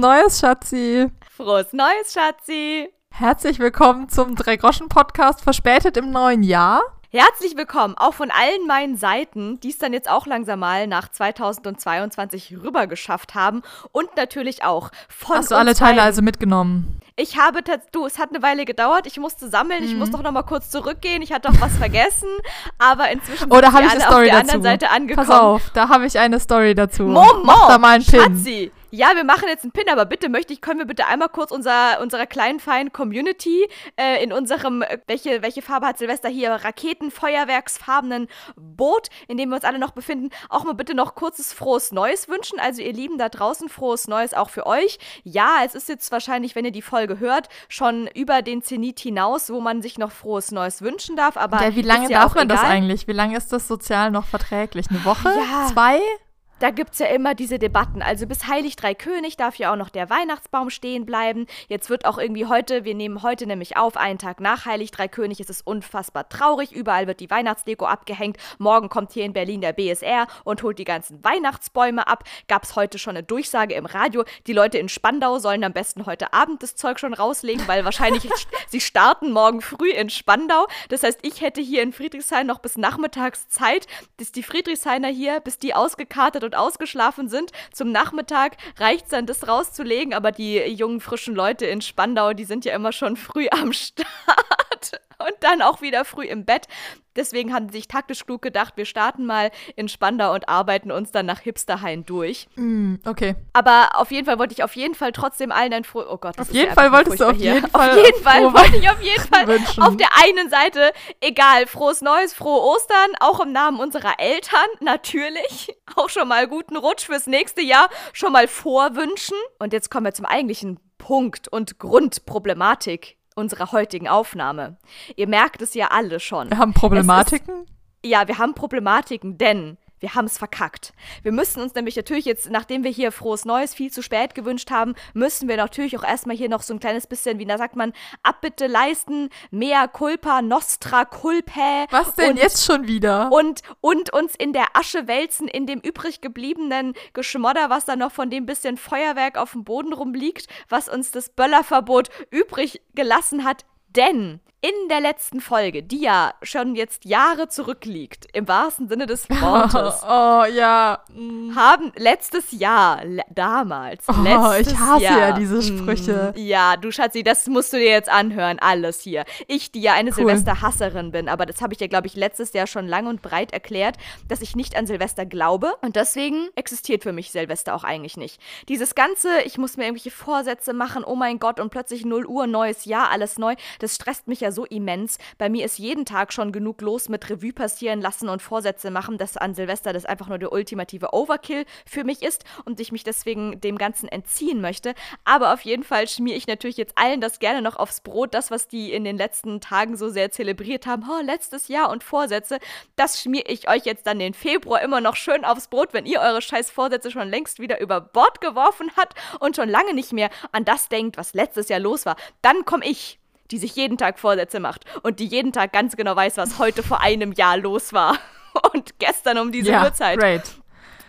Neues, Schatzi. Frohes Neues, Schatzi. Herzlich willkommen zum Drei-Groschen-Podcast, verspätet im neuen Jahr. Herzlich willkommen auch von allen meinen Seiten, die es dann jetzt auch langsam mal nach 2022 rüber geschafft haben. Und natürlich auch von Hast du alle Teile also mitgenommen? Ich habe, du, es hat eine Weile gedauert. Ich musste sammeln. Ich mhm. muss doch noch mal kurz zurückgehen. Ich hatte auch was vergessen. Aber inzwischen Oder sind wir alle auf der dazu. anderen Seite angekommen. Pass auf, da habe ich eine Story dazu. Moment, Mach da mal einen Pin. Schatzi ja, wir machen jetzt einen Pin, aber bitte möchte ich, können wir bitte einmal kurz unser, unserer kleinen, feinen Community äh, in unserem, äh, welche, welche Farbe hat Silvester hier? Raketenfeuerwerksfarbenen Boot, in dem wir uns alle noch befinden, auch mal bitte noch kurzes frohes Neues wünschen. Also ihr Lieben da draußen, frohes Neues auch für euch. Ja, es ist jetzt wahrscheinlich, wenn ihr die Folge hört, schon über den Zenit hinaus, wo man sich noch frohes Neues wünschen darf. Aber ja, wie lange ja darf man egal. das eigentlich? Wie lange ist das sozial noch verträglich? Eine Woche? Ja. Zwei? Da gibt es ja immer diese Debatten. Also bis Heilig Drei König darf ja auch noch der Weihnachtsbaum stehen bleiben. Jetzt wird auch irgendwie heute, wir nehmen heute nämlich auf, einen Tag nach Heilig Drei König, es ist unfassbar traurig. Überall wird die Weihnachtsdeko abgehängt. Morgen kommt hier in Berlin der BSR und holt die ganzen Weihnachtsbäume ab. Gab es heute schon eine Durchsage im Radio. Die Leute in Spandau sollen am besten heute Abend das Zeug schon rauslegen, weil wahrscheinlich sie starten morgen früh in Spandau. Das heißt, ich hätte hier in Friedrichshain noch bis nachmittags Zeit, bis die Friedrichshainer hier, bis die ausgekartet und und ausgeschlafen sind. Zum Nachmittag reicht es dann, das rauszulegen, aber die jungen, frischen Leute in Spandau, die sind ja immer schon früh am Start und dann auch wieder früh im Bett. Deswegen haben sie sich taktisch klug gedacht, wir starten mal in Spandau und arbeiten uns dann nach Hipsterhain durch. Mm, okay. Aber auf jeden Fall wollte ich auf jeden Fall trotzdem allen ein froh. Oh Gott, das auf jeden Fall wolltest du auf jeden Fall. Auf jeden Fall wollte ich auf jeden Fall wünschen. auf der einen Seite, egal, frohes Neues, frohe Ostern, auch im Namen unserer Eltern, natürlich. Auch schon mal guten Rutsch fürs nächste Jahr, schon mal vorwünschen. Und jetzt kommen wir zum eigentlichen Punkt und Grundproblematik unserer heutigen Aufnahme. Ihr merkt es ja alle schon. Wir haben Problematiken? Ja, wir haben Problematiken, denn wir haben es verkackt. Wir müssen uns nämlich natürlich jetzt, nachdem wir hier frohes Neues viel zu spät gewünscht haben, müssen wir natürlich auch erstmal hier noch so ein kleines bisschen, wie da sagt man, Abbitte leisten, mea culpa, nostra culpae. Was denn und, jetzt schon wieder? Und, und uns in der Asche wälzen, in dem übrig gebliebenen Geschmodder, was da noch von dem bisschen Feuerwerk auf dem Boden rumliegt, was uns das Böllerverbot übrig gelassen hat. Denn in der letzten Folge, die ja schon jetzt Jahre zurückliegt, im wahrsten Sinne des Wortes. oh, ja. Mm. Haben letztes Jahr, le damals, oh, letztes ich hasse Jahr, ja diese Sprüche. Mm, ja, du Schatzi, das musst du dir jetzt anhören, alles hier. Ich, die ja eine cool. Silvesterhasserin bin, aber das habe ich dir, glaube ich, letztes Jahr schon lang und breit erklärt, dass ich nicht an Silvester glaube und deswegen existiert für mich Silvester auch eigentlich nicht. Dieses ganze, ich muss mir irgendwelche Vorsätze machen, oh mein Gott, und plötzlich 0 Uhr, neues Jahr, alles neu, das stresst mich ja so immens. Bei mir ist jeden Tag schon genug los mit Revue passieren lassen und Vorsätze machen, dass an Silvester das einfach nur der ultimative Overkill für mich ist und ich mich deswegen dem Ganzen entziehen möchte. Aber auf jeden Fall schmiere ich natürlich jetzt allen das gerne noch aufs Brot. Das, was die in den letzten Tagen so sehr zelebriert haben, oh, letztes Jahr und Vorsätze, das schmiere ich euch jetzt dann den Februar immer noch schön aufs Brot, wenn ihr eure scheiß Vorsätze schon längst wieder über Bord geworfen habt und schon lange nicht mehr an das denkt, was letztes Jahr los war. Dann komme ich die sich jeden Tag Vorsätze macht und die jeden Tag ganz genau weiß, was heute vor einem Jahr los war und gestern um diese ja, Uhrzeit. Great.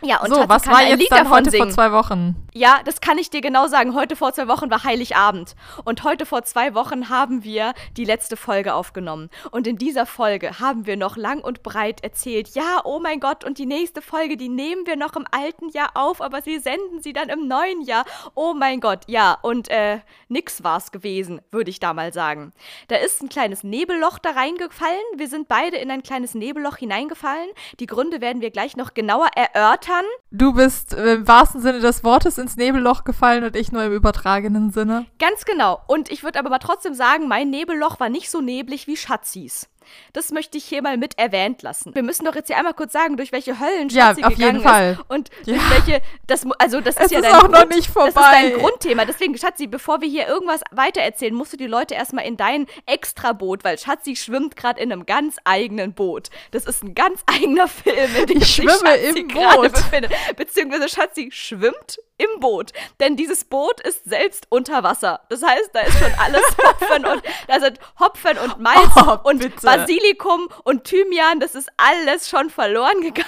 Ja, und so, was war jetzt dann heute singen. vor zwei Wochen? Ja, das kann ich dir genau sagen. Heute vor zwei Wochen war Heiligabend. Und heute vor zwei Wochen haben wir die letzte Folge aufgenommen. Und in dieser Folge haben wir noch lang und breit erzählt, ja, oh mein Gott, und die nächste Folge, die nehmen wir noch im alten Jahr auf, aber sie senden sie dann im neuen Jahr. Oh mein Gott, ja, und äh, nix war's gewesen, würde ich da mal sagen. Da ist ein kleines Nebelloch da reingefallen. Wir sind beide in ein kleines Nebelloch hineingefallen. Die Gründe werden wir gleich noch genauer erörtern kann. Du bist äh, im wahrsten Sinne des Wortes ins Nebelloch gefallen und ich nur im übertragenen Sinne. Ganz genau. Und ich würde aber mal trotzdem sagen, mein Nebelloch war nicht so neblig wie Schatzis. Das möchte ich hier mal mit erwähnt lassen. Wir müssen doch jetzt hier einmal kurz sagen, durch welche Höllen ja, auf gegangen jeden Fall. ist und ja. durch welche das also das ist es ja ist dein auch Grund, noch nicht vorbei. Das ist dein Grundthema. Deswegen Schatzi, bevor wir hier irgendwas weitererzählen, musst du die Leute erstmal in dein Extraboot, weil Schatzi schwimmt gerade in einem ganz eigenen Boot. Das ist ein ganz eigener Film, in dem ich schwimme Schatzi im Boot. befindet. Beziehungsweise Schatzi schwimmt im Boot. Denn dieses Boot ist selbst unter Wasser. Das heißt, da ist schon alles Hopfen und da sind Hopfen und Malz Oh, und bitte. Basilikum und Thymian. Das ist alles schon verloren gegangen.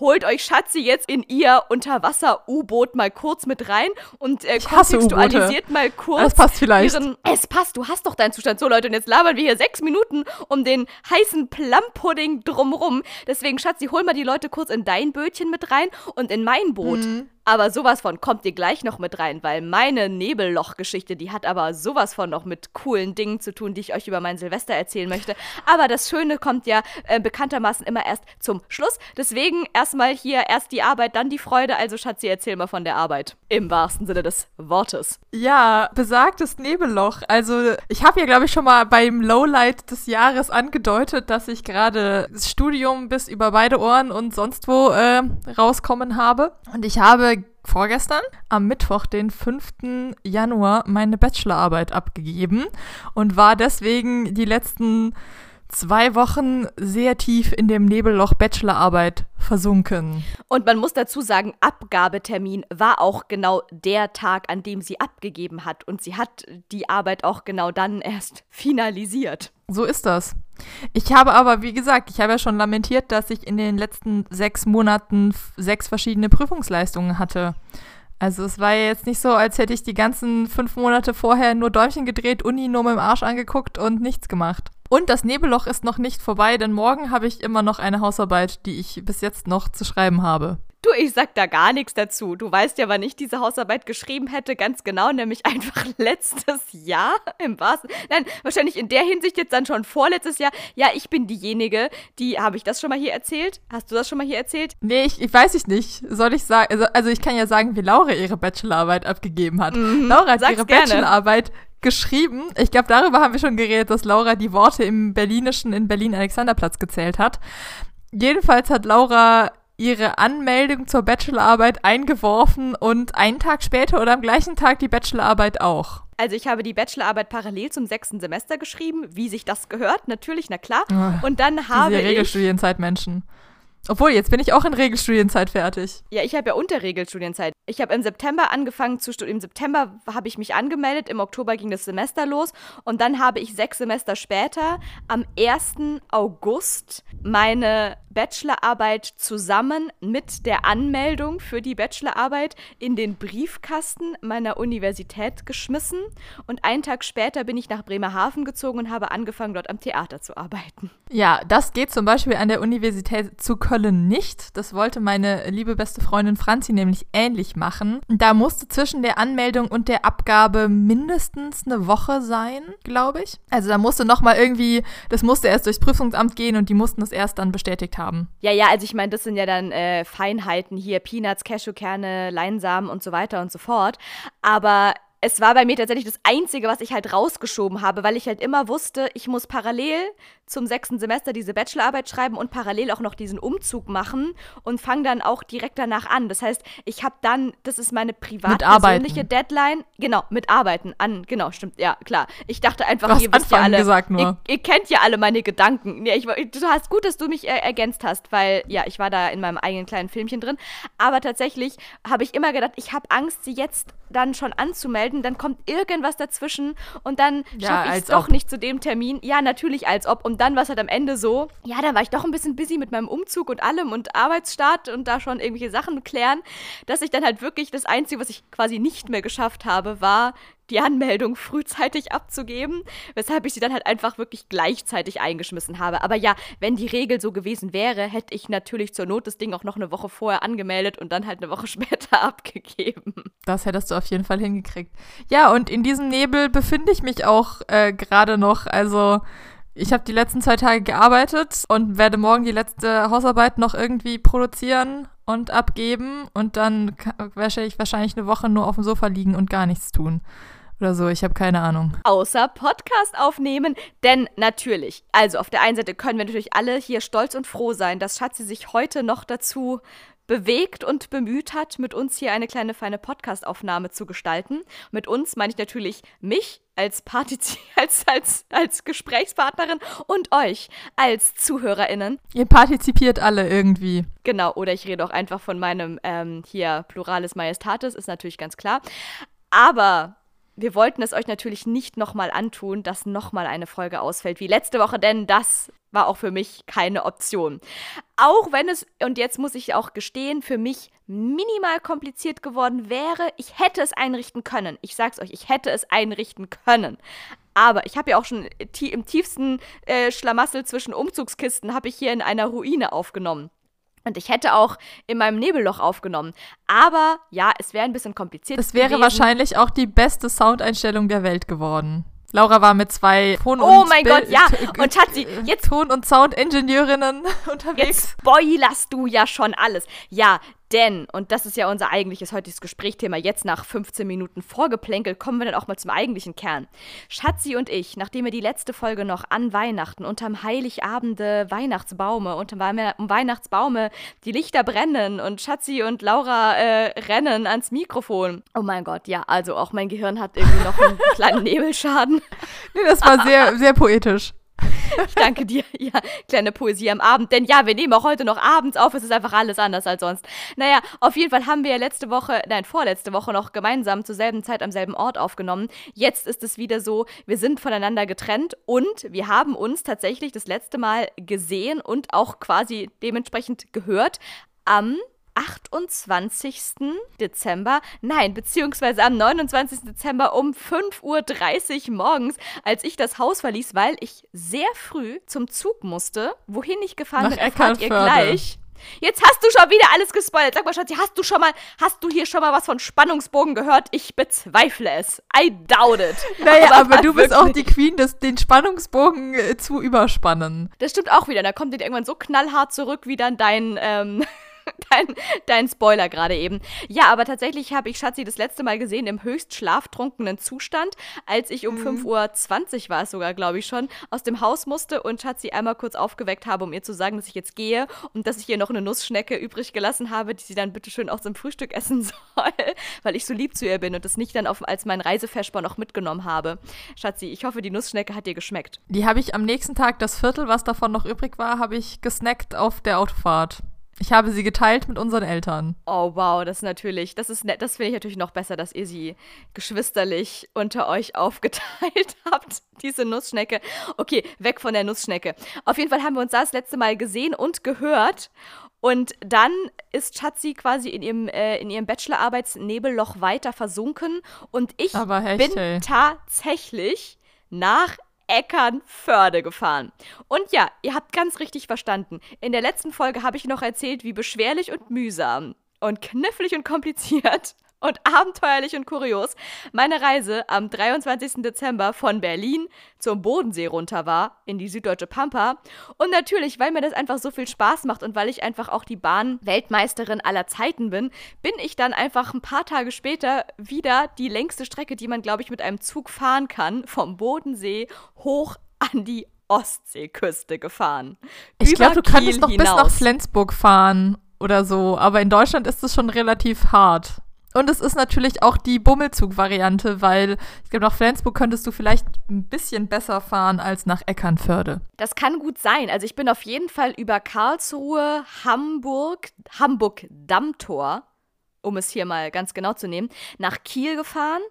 holt euch Schatzi jetzt in ihr Unterwasser-U-Boot mal kurz mit rein und äh, kontextualisiert mal kurz. Das passt vielleicht. Ihren, es passt, du hast doch deinen Zustand. So, Leute, und jetzt labern wir hier sechs Minuten um den heißen Plumpudding drumrum. Deswegen, Schatzi, hol mal die Leute kurz in dein Bötchen mit rein und in mein Boot. Mhm. Aber sowas von kommt ihr gleich noch mit rein, weil meine Nebelloch-Geschichte, die hat aber sowas von noch mit coolen Dingen zu tun, die ich euch über mein Silvester erzählen möchte. Aber das Schöne kommt ja äh, bekanntermaßen immer erst zum Schluss. Deswegen erstmal hier erst die Arbeit, dann die Freude. Also Schatzi, erzähl mal von der Arbeit. Im wahrsten Sinne des Wortes. Ja, besagtes Nebelloch. Also ich habe ja, glaube ich, schon mal beim Lowlight des Jahres angedeutet, dass ich gerade das Studium bis über beide Ohren und sonst wo äh, rauskommen habe. Und ich habe vorgestern, am Mittwoch, den 5. Januar, meine Bachelorarbeit abgegeben und war deswegen die letzten zwei Wochen sehr tief in dem Nebelloch Bachelorarbeit versunken. Und man muss dazu sagen, Abgabetermin war auch genau der Tag, an dem sie abgegeben hat. Und sie hat die Arbeit auch genau dann erst finalisiert. So ist das. Ich habe aber, wie gesagt, ich habe ja schon lamentiert, dass ich in den letzten sechs Monaten sechs verschiedene Prüfungsleistungen hatte. Also es war jetzt nicht so, als hätte ich die ganzen fünf Monate vorher nur Däumchen gedreht, Uni nur mit dem Arsch angeguckt und nichts gemacht. Und das Nebelloch ist noch nicht vorbei, denn morgen habe ich immer noch eine Hausarbeit, die ich bis jetzt noch zu schreiben habe. Du, ich sag da gar nichts dazu. Du weißt ja, wann ich diese Hausarbeit geschrieben hätte, ganz genau, nämlich einfach letztes Jahr im wahrsten. Nein, wahrscheinlich in der Hinsicht jetzt dann schon vorletztes Jahr. Ja, ich bin diejenige, die, habe ich das schon mal hier erzählt? Hast du das schon mal hier erzählt? Nee, ich, ich weiß ich nicht. Soll ich sagen, also, also ich kann ja sagen, wie Laura ihre Bachelorarbeit abgegeben hat. Mhm, Laura hat ihre gerne. Bachelorarbeit geschrieben. Ich glaube, darüber haben wir schon geredet, dass Laura die Worte im Berlinischen in Berlin-Alexanderplatz gezählt hat. Jedenfalls hat Laura ihre Anmeldung zur Bachelorarbeit eingeworfen und einen Tag später oder am gleichen Tag die Bachelorarbeit auch. Also ich habe die Bachelorarbeit parallel zum sechsten Semester geschrieben, wie sich das gehört, natürlich, na klar. Und dann habe diese ich Regelstudienzeitmenschen. Obwohl, jetzt bin ich auch in Regelstudienzeit fertig. Ja, ich habe ja unter Regelstudienzeit. Ich habe im September angefangen zu studieren. Im September habe ich mich angemeldet, im Oktober ging das Semester los und dann habe ich sechs Semester später am 1. August meine Bachelorarbeit zusammen mit der Anmeldung für die Bachelorarbeit in den Briefkasten meiner Universität geschmissen und einen Tag später bin ich nach Bremerhaven gezogen und habe angefangen, dort am Theater zu arbeiten. Ja, das geht zum Beispiel an der Universität zu Köln nicht. Das wollte meine liebe beste Freundin Franzi nämlich ähnlich machen. Da musste zwischen der Anmeldung und der Abgabe mindestens eine Woche sein, glaube ich. Also da musste nochmal irgendwie, das musste erst durchs Prüfungsamt gehen und die mussten das erst dann bestätigt haben haben. Ja, ja, also ich meine, das sind ja dann äh, Feinheiten hier, Peanuts, Cashewkerne, Leinsamen und so weiter und so fort. Aber es war bei mir tatsächlich das Einzige, was ich halt rausgeschoben habe, weil ich halt immer wusste, ich muss parallel zum sechsten Semester diese Bachelorarbeit schreiben und parallel auch noch diesen Umzug machen und fange dann auch direkt danach an. Das heißt, ich habe dann, das ist meine privat persönliche Deadline. Genau, mit Arbeiten an, genau, stimmt, ja, klar. Ich dachte einfach, ihr wisst ja alle, gesagt nur. Ihr, ihr, kennt ja alle meine Gedanken. Ja, ich, du hast gut, dass du mich äh, ergänzt hast, weil, ja, ich war da in meinem eigenen kleinen Filmchen drin. Aber tatsächlich habe ich immer gedacht, ich habe Angst, sie jetzt dann schon anzumelden, dann kommt irgendwas dazwischen und dann ja, schaffe ich es doch ob. nicht zu dem Termin. Ja, natürlich als ob. Und dann war es halt am Ende so, ja, dann war ich doch ein bisschen busy mit meinem Umzug und allem und Arbeitsstart und da schon irgendwelche Sachen klären, dass ich dann halt wirklich das Einzige, was ich quasi nicht mehr geschafft habe, war die Anmeldung frühzeitig abzugeben, weshalb ich sie dann halt einfach wirklich gleichzeitig eingeschmissen habe. Aber ja, wenn die Regel so gewesen wäre, hätte ich natürlich zur Not das Ding auch noch eine Woche vorher angemeldet und dann halt eine Woche später abgegeben. Das hättest du auf jeden Fall hingekriegt. Ja, und in diesem Nebel befinde ich mich auch äh, gerade noch. Also ich habe die letzten zwei Tage gearbeitet und werde morgen die letzte Hausarbeit noch irgendwie produzieren und abgeben und dann werde ich wahrscheinlich eine Woche nur auf dem Sofa liegen und gar nichts tun oder so. Ich habe keine Ahnung. Außer Podcast aufnehmen. Denn natürlich, also auf der einen Seite können wir natürlich alle hier stolz und froh sein, dass Schatzi sich heute noch dazu bewegt und bemüht hat, mit uns hier eine kleine feine Podcastaufnahme zu gestalten. Mit uns meine ich natürlich mich als, Partiz als, als, als Gesprächspartnerin und euch als ZuhörerInnen. Ihr partizipiert alle irgendwie. Genau, oder ich rede auch einfach von meinem ähm, hier Pluralis Majestatis, ist natürlich ganz klar. Aber wir wollten es euch natürlich nicht nochmal antun, dass nochmal eine Folge ausfällt wie letzte Woche, denn das war auch für mich keine Option. Auch wenn es, und jetzt muss ich auch gestehen, für mich minimal kompliziert geworden wäre, ich hätte es einrichten können. Ich sag's euch, ich hätte es einrichten können. Aber ich habe ja auch schon im tiefsten äh, Schlamassel zwischen Umzugskisten, habe ich hier in einer Ruine aufgenommen. Und ich hätte auch in meinem Nebelloch aufgenommen. Aber ja, es wäre ein bisschen kompliziert. Es wäre gewesen. wahrscheinlich auch die beste Soundeinstellung der Welt geworden. Laura war mit zwei Ton- oh und mein Bild Gott, ja. Und Schatzi, jetzt Ton- und Sound-Ingenieurinnen unterwegs. Jetzt spoilerst du ja schon alles. Ja, denn, und das ist ja unser eigentliches heutiges Gesprächsthema, jetzt nach 15 Minuten Vorgeplänkel, kommen wir dann auch mal zum eigentlichen Kern. Schatzi und ich, nachdem wir die letzte Folge noch an Weihnachten, unterm Heiligabende Weihnachtsbaume, unterm Weihnachtsbaume die Lichter brennen und Schatzi und Laura äh, rennen ans Mikrofon. Oh mein Gott, ja, also auch mein Gehirn hat irgendwie noch einen kleinen Nebelschaden. Nee, das war sehr, sehr poetisch. Ich danke dir. Ja, kleine Poesie am Abend. Denn ja, wir nehmen auch heute noch abends auf. Es ist einfach alles anders als sonst. Naja, auf jeden Fall haben wir ja letzte Woche, nein, vorletzte Woche noch gemeinsam zur selben Zeit am selben Ort aufgenommen. Jetzt ist es wieder so, wir sind voneinander getrennt und wir haben uns tatsächlich das letzte Mal gesehen und auch quasi dementsprechend gehört am 28. Dezember, nein, beziehungsweise am 29. Dezember um 5.30 Uhr morgens, als ich das Haus verließ, weil ich sehr früh zum Zug musste. Wohin ich gefahren Nach bin, erfahrt ihr gleich. Jetzt hast du schon wieder alles gespoilert. Sag mal, Schatzi, hast du schon mal, hast du hier schon mal was von Spannungsbogen gehört? Ich bezweifle es. I doubt it. Naja, aber, aber du bist auch die Queen, des, den Spannungsbogen äh, zu überspannen. Das stimmt auch wieder. Da kommt dir irgendwann so knallhart zurück wie dann dein, ähm, dein, dein Spoiler gerade eben. Ja, aber tatsächlich habe ich Schatzi das letzte Mal gesehen im höchst schlaftrunkenen Zustand, als ich um mhm. 5.20 Uhr war es sogar, glaube ich schon, aus dem Haus musste und Schatzi einmal kurz aufgeweckt habe, um ihr zu sagen, dass ich jetzt gehe und dass ich ihr noch eine Nussschnecke übrig gelassen habe, die sie dann bitteschön auch zum Frühstück essen soll, weil ich so lieb zu ihr bin und das nicht dann auf, als mein Reisefeschbar noch mitgenommen habe. Schatzi, ich hoffe, die Nussschnecke hat dir geschmeckt. Die habe ich am nächsten Tag, das Viertel, was davon noch übrig war, habe ich gesnackt auf der Autofahrt. Ich habe sie geteilt mit unseren Eltern. Oh wow, das ist natürlich, das ist nett, das finde ich natürlich noch besser, dass ihr sie geschwisterlich unter euch aufgeteilt habt, diese Nussschnecke. Okay, weg von der Nussschnecke. Auf jeden Fall haben wir uns das letzte Mal gesehen und gehört. Und dann ist Schatzi quasi in ihrem, äh, in ihrem Bachelorarbeitsnebelloch weiter versunken. Und ich bin tatsächlich nach Eckernförde gefahren. Und ja, ihr habt ganz richtig verstanden. In der letzten Folge habe ich noch erzählt, wie beschwerlich und mühsam und knifflig und kompliziert und abenteuerlich und kurios meine Reise am 23. Dezember von Berlin zum Bodensee runter war, in die süddeutsche Pampa. Und natürlich, weil mir das einfach so viel Spaß macht und weil ich einfach auch die Bahn-Weltmeisterin aller Zeiten bin, bin ich dann einfach ein paar Tage später wieder die längste Strecke, die man, glaube ich, mit einem Zug fahren kann, vom Bodensee hoch an die Ostseeküste gefahren. Ich glaube, du kannst noch bis nach Flensburg fahren oder so, aber in Deutschland ist es schon relativ hart. Und es ist natürlich auch die Bummelzug-Variante, weil ich glaube, nach Flensburg könntest du vielleicht ein bisschen besser fahren als nach Eckernförde. Das kann gut sein. Also ich bin auf jeden Fall über Karlsruhe, Hamburg, Hamburg-Dammtor, um es hier mal ganz genau zu nehmen, nach Kiel gefahren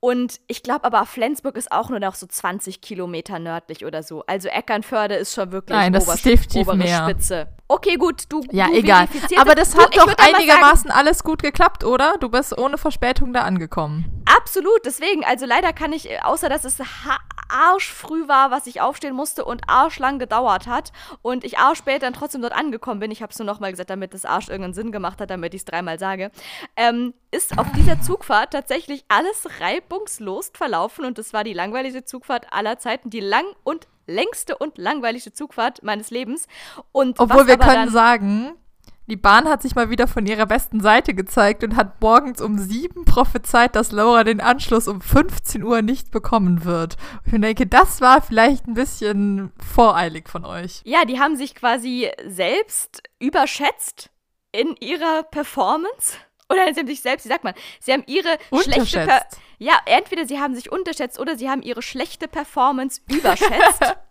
und ich glaube aber, Flensburg ist auch nur noch so 20 Kilometer nördlich oder so. Also Eckernförde ist schon wirklich Nein, das ist definitiv obere mehr. Spitze. Okay, gut, du. Ja, du egal. Aber das hat du, doch einigermaßen alles gut geklappt, oder? Du bist ohne Verspätung da angekommen. Absolut, deswegen. Also leider kann ich, außer dass es arschfrüh war, was ich aufstehen musste und arschlang gedauert hat und ich arschspät dann trotzdem dort angekommen bin, ich habe es nur nochmal gesagt, damit das Arsch irgendeinen Sinn gemacht hat, damit ich es dreimal sage, ähm, ist auf dieser Zugfahrt tatsächlich alles reibungslos verlaufen und es war die langweiligste Zugfahrt aller Zeiten, die lang und längste und langweiligste Zugfahrt meines Lebens. Und Obwohl wir können sagen, die Bahn hat sich mal wieder von ihrer besten Seite gezeigt und hat morgens um sieben prophezeit, dass Laura den Anschluss um 15 Uhr nicht bekommen wird. Und ich denke, das war vielleicht ein bisschen voreilig von euch. Ja, die haben sich quasi selbst überschätzt in ihrer Performance. Oder sie haben sich selbst, wie sagt man, sie haben ihre schlechte per Ja, entweder sie haben sich unterschätzt oder sie haben ihre schlechte Performance überschätzt.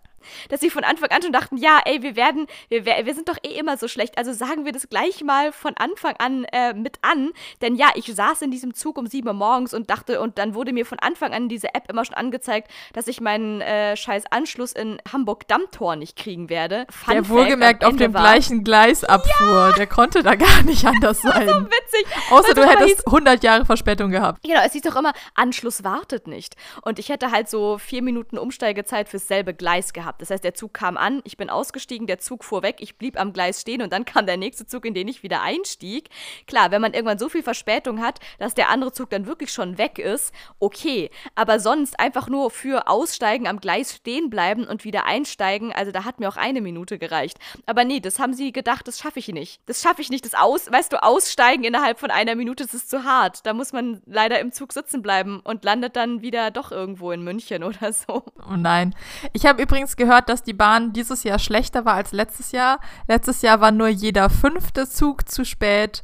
dass sie von Anfang an schon dachten, ja, ey, wir werden, wir, wir sind doch eh immer so schlecht, also sagen wir das gleich mal von Anfang an äh, mit an. Denn ja, ich saß in diesem Zug um sieben Uhr morgens und dachte, und dann wurde mir von Anfang an diese App immer schon angezeigt, dass ich meinen äh, scheiß Anschluss in Hamburg-Dammtor nicht kriegen werde. Fun Der wohlgemerkt auf dem war, gleichen Gleis abfuhr. Ja! Der konnte da gar nicht anders sein. Das so witzig. Außer du hättest hieß, 100 Jahre Verspätung gehabt. Genau, es hieß doch immer, Anschluss wartet nicht. Und ich hätte halt so vier Minuten Umsteigezeit fürs selbe Gleis gehabt. Das heißt, der Zug kam an, ich bin ausgestiegen, der Zug fuhr weg, ich blieb am Gleis stehen und dann kam der nächste Zug, in den ich wieder einstieg. Klar, wenn man irgendwann so viel Verspätung hat, dass der andere Zug dann wirklich schon weg ist, okay. Aber sonst einfach nur für Aussteigen am Gleis stehen bleiben und wieder einsteigen, also da hat mir auch eine Minute gereicht. Aber nee, das haben sie gedacht, das schaffe ich nicht. Das schaffe ich nicht. Das Aus, weißt du, Aussteigen innerhalb von einer Minute, das ist zu hart. Da muss man leider im Zug sitzen bleiben und landet dann wieder doch irgendwo in München oder so. Oh nein. Ich habe übrigens gehört, dass die Bahn dieses Jahr schlechter war als letztes Jahr. Letztes Jahr war nur jeder fünfte Zug zu spät.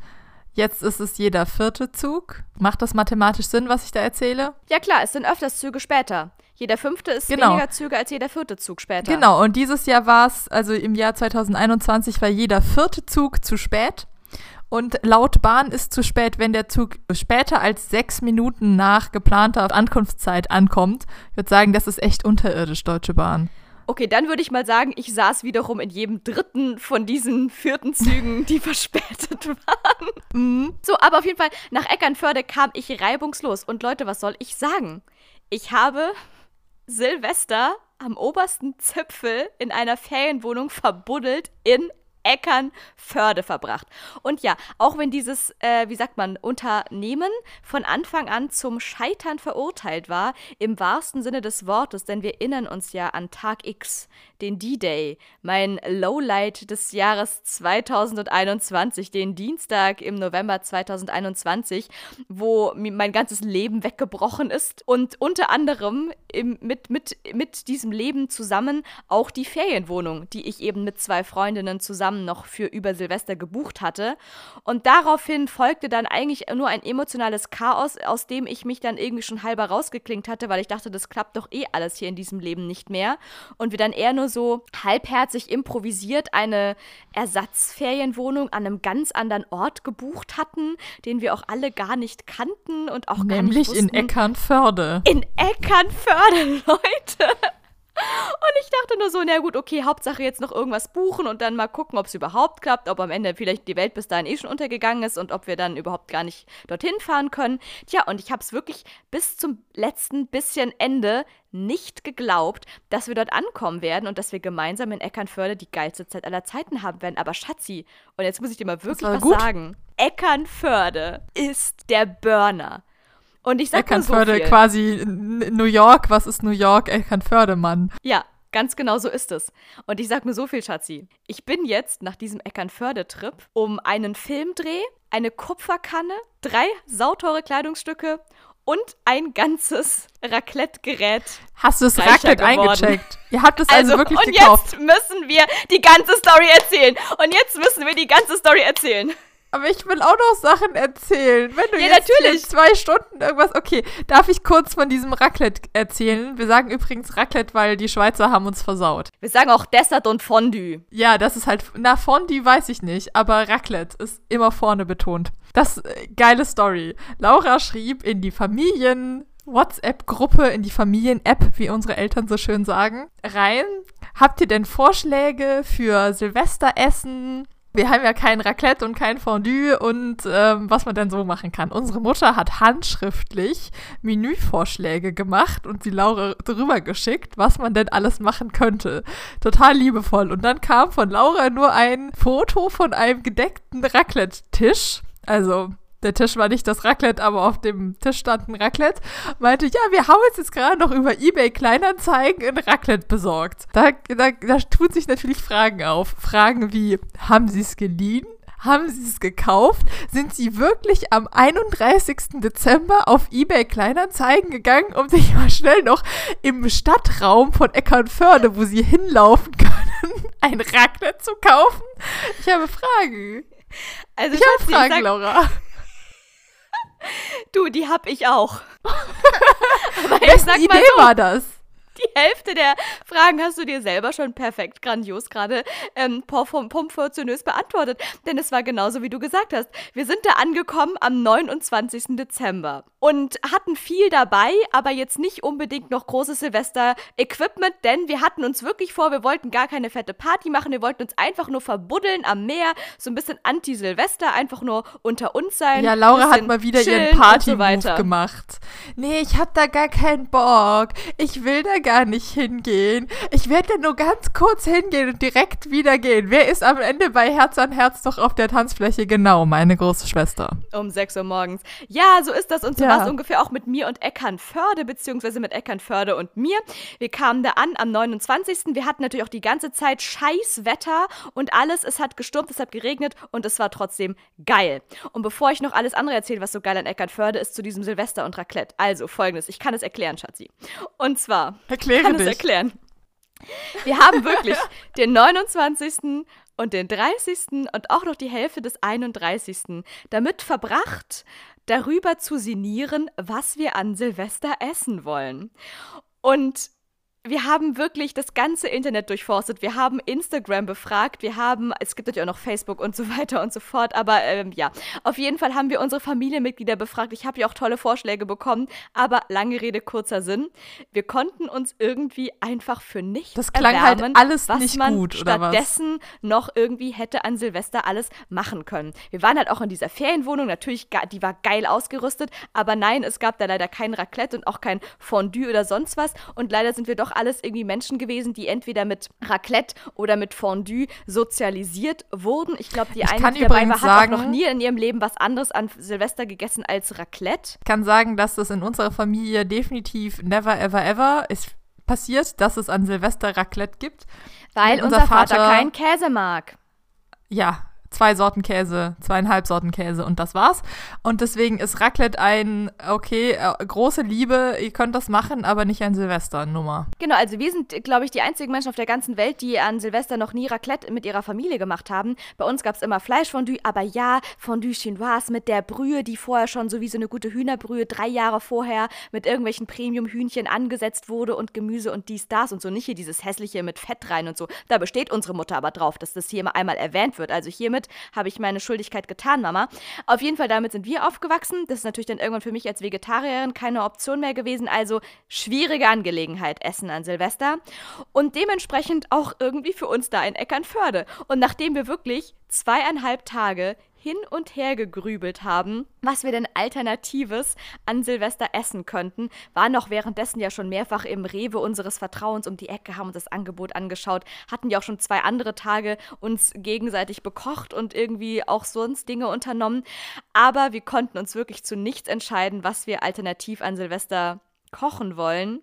Jetzt ist es jeder vierte Zug. Macht das mathematisch Sinn, was ich da erzähle? Ja klar, es sind öfters Züge später. Jeder fünfte ist genau. weniger Züge als jeder vierte Zug später. Genau, und dieses Jahr war es, also im Jahr 2021 war jeder vierte Zug zu spät. Und laut Bahn ist zu spät, wenn der Zug später als sechs Minuten nach geplanter Ankunftszeit ankommt. Ich würde sagen, das ist echt unterirdisch, Deutsche Bahn. Okay, dann würde ich mal sagen, ich saß wiederum in jedem dritten von diesen vierten Zügen, die verspätet waren. Mhm. So, aber auf jeden Fall, nach Eckernförde kam ich reibungslos. Und Leute, was soll ich sagen? Ich habe Silvester am obersten Zipfel in einer Ferienwohnung verbuddelt in Eckernförde verbracht. Und ja, auch wenn dieses, äh, wie sagt man, Unternehmen von Anfang an zum Scheitern verurteilt war, im wahrsten Sinne des Wortes, denn wir erinnern uns ja an Tag X, den D-Day, mein Lowlight des Jahres 2021, den Dienstag im November 2021, wo mein ganzes Leben weggebrochen ist und unter anderem im, mit, mit, mit diesem Leben zusammen auch die Ferienwohnung, die ich eben mit zwei Freundinnen zusammen noch für über Silvester gebucht hatte. Und daraufhin folgte dann eigentlich nur ein emotionales Chaos, aus dem ich mich dann irgendwie schon halber rausgeklingt hatte, weil ich dachte, das klappt doch eh alles hier in diesem Leben nicht mehr. Und wir dann eher nur so halbherzig improvisiert eine Ersatzferienwohnung an einem ganz anderen Ort gebucht hatten, den wir auch alle gar nicht kannten und auch Nämlich gar nicht wussten. in Eckernförde. In Eckernförde, Leute. Und ich dachte nur so, na gut, okay, Hauptsache jetzt noch irgendwas buchen und dann mal gucken, ob es überhaupt klappt, ob am Ende vielleicht die Welt bis dahin eh schon untergegangen ist und ob wir dann überhaupt gar nicht dorthin fahren können. Tja, und ich habe es wirklich bis zum letzten bisschen Ende nicht geglaubt, dass wir dort ankommen werden und dass wir gemeinsam in Eckernförde die geilste Zeit aller Zeiten haben werden. Aber Schatzi, und jetzt muss ich dir mal wirklich was gut. sagen. Eckernförde ist der Burner. Und ich sag Eckernförde so viel. quasi New York. Was ist New York? Eckernförde, Mann. Ja, Ganz genau so ist es. Und ich sag nur so viel, Schatzi. Ich bin jetzt nach diesem Eckernförde-Trip um einen Filmdreh, eine Kupferkanne, drei sauteure Kleidungsstücke und ein ganzes Raclette-Gerät. Hast du das Raclette geworden. eingecheckt? Ihr habt es also, also wirklich und gekauft. Und jetzt müssen wir die ganze Story erzählen. Und jetzt müssen wir die ganze Story erzählen. Aber ich will auch noch Sachen erzählen. Wenn du ja, jetzt natürlich. zwei Stunden irgendwas. Okay, darf ich kurz von diesem Raclette erzählen? Wir sagen übrigens Raclette, weil die Schweizer haben uns versaut. Wir sagen auch Dessert und Fondue. Ja, das ist halt. Na, Fondue weiß ich nicht, aber Raclette ist immer vorne betont. Das äh, geile Story. Laura schrieb in die Familien. WhatsApp-Gruppe in die Familien-App, wie unsere Eltern so schön sagen, rein. Habt ihr denn Vorschläge für Silvesteressen? Wir haben ja kein Raclette und kein Fondue und ähm, was man denn so machen kann. Unsere Mutter hat handschriftlich Menüvorschläge gemacht und die Laura drüber geschickt, was man denn alles machen könnte. Total liebevoll. Und dann kam von Laura nur ein Foto von einem gedeckten Raclette-Tisch. Also der Tisch war nicht das Raclette, aber auf dem Tisch stand ein Raclette, meinte, ja, wir haben uns jetzt gerade noch über Ebay Kleinanzeigen ein Raclette besorgt. Da, da, da tun sich natürlich Fragen auf. Fragen wie, haben Sie es geliehen? Haben Sie es gekauft? Sind Sie wirklich am 31. Dezember auf eBay Kleinanzeigen gegangen, um sich mal schnell noch im Stadtraum von Eckernförde, wo Sie hinlaufen können, ein Raclette zu kaufen? Ich habe Fragen. Also ich habe Fragen, Laura. Du, die hab ich auch. Aber Wessen Idee so, war das? Die Hälfte der Fragen hast du dir selber schon perfekt, grandios gerade ähm, pompfortionös beantwortet. Denn es war genauso, wie du gesagt hast. Wir sind da angekommen am 29. Dezember und hatten viel dabei, aber jetzt nicht unbedingt noch großes Silvester-Equipment, denn wir hatten uns wirklich vor, wir wollten gar keine fette Party machen, wir wollten uns einfach nur verbuddeln am Meer, so ein bisschen Anti-Silvester, einfach nur unter uns sein. Ja, Laura hat mal wieder ihren Party-Move so gemacht. Nee, ich hab da gar keinen Bock. Ich will da gar nicht hingehen. Ich werde da nur ganz kurz hingehen und direkt wieder gehen. Wer ist am Ende bei Herz an Herz doch auf der Tanzfläche? Genau, meine große Schwester. Um 6 Uhr morgens. Ja, so ist das und so ja. war es ungefähr auch mit mir und Eckernförde, beziehungsweise mit Eckernförde und mir. Wir kamen da an am 29. Wir hatten natürlich auch die ganze Zeit Scheißwetter und alles. Es hat gestürmt, es hat geregnet und es war trotzdem geil. Und bevor ich noch alles andere erzähle, was so geil an Eckernförde ist, zu diesem Silvester und Raclette. Also folgendes, ich kann es erklären, Schatzi. Und zwar, Erkläre kann dich. es erklären. Wir haben wirklich den 29. und den 30. und auch noch die Hälfte des 31. damit verbracht, darüber zu sinnieren, was wir an Silvester essen wollen. Und wir haben wirklich das ganze Internet durchforstet. Wir haben Instagram befragt. Wir haben, es gibt natürlich auch noch Facebook und so weiter und so fort. Aber ähm, ja, auf jeden Fall haben wir unsere Familienmitglieder befragt. Ich habe ja auch tolle Vorschläge bekommen. Aber lange Rede, kurzer Sinn. Wir konnten uns irgendwie einfach für nichts Das klang halt erwärmen, halt alles nicht gut, oder stattdessen was? noch irgendwie hätte an Silvester alles machen können. Wir waren halt auch in dieser Ferienwohnung. Natürlich, die war geil ausgerüstet. Aber nein, es gab da leider kein Raclette und auch kein Fondue oder sonst was. Und leider sind wir doch alles irgendwie Menschen gewesen, die entweder mit Raclette oder mit Fondue sozialisiert wurden. Ich glaube, die eine, die dabei war, hat auch noch nie in ihrem Leben was anderes an Silvester gegessen als Raclette. Ich kann sagen, dass das in unserer Familie definitiv never ever ever ist passiert, dass es an Silvester Raclette gibt. Weil unser, unser Vater, Vater keinen Käse mag. Ja, zwei Sorten Käse, zweieinhalb Sorten Käse und das war's. Und deswegen ist Raclette ein, okay, äh, große Liebe, ihr könnt das machen, aber nicht ein Silvester-Nummer. Genau, also wir sind, glaube ich, die einzigen Menschen auf der ganzen Welt, die an Silvester noch nie Raclette mit ihrer Familie gemacht haben. Bei uns gab es immer Fleischfondue, aber ja, Fondue Chinoise mit der Brühe, die vorher schon so wie so eine gute Hühnerbrühe drei Jahre vorher mit irgendwelchen Premium-Hühnchen angesetzt wurde und Gemüse und dies, das und so. Nicht hier dieses hässliche mit Fett rein und so. Da besteht unsere Mutter aber drauf, dass das hier immer einmal erwähnt wird. Also hiermit damit habe ich meine Schuldigkeit getan, Mama. Auf jeden Fall, damit sind wir aufgewachsen. Das ist natürlich dann irgendwann für mich als Vegetarierin keine Option mehr gewesen. Also schwierige Angelegenheit, Essen an Silvester. Und dementsprechend auch irgendwie für uns da in Eckernförde. Und nachdem wir wirklich zweieinhalb Tage hin und her gegrübelt haben, was wir denn Alternatives an Silvester essen könnten, waren noch währenddessen ja schon mehrfach im Rewe unseres Vertrauens um die Ecke, haben uns das Angebot angeschaut, hatten ja auch schon zwei andere Tage uns gegenseitig bekocht und irgendwie auch sonst Dinge unternommen. Aber wir konnten uns wirklich zu nichts entscheiden, was wir alternativ an Silvester kochen wollen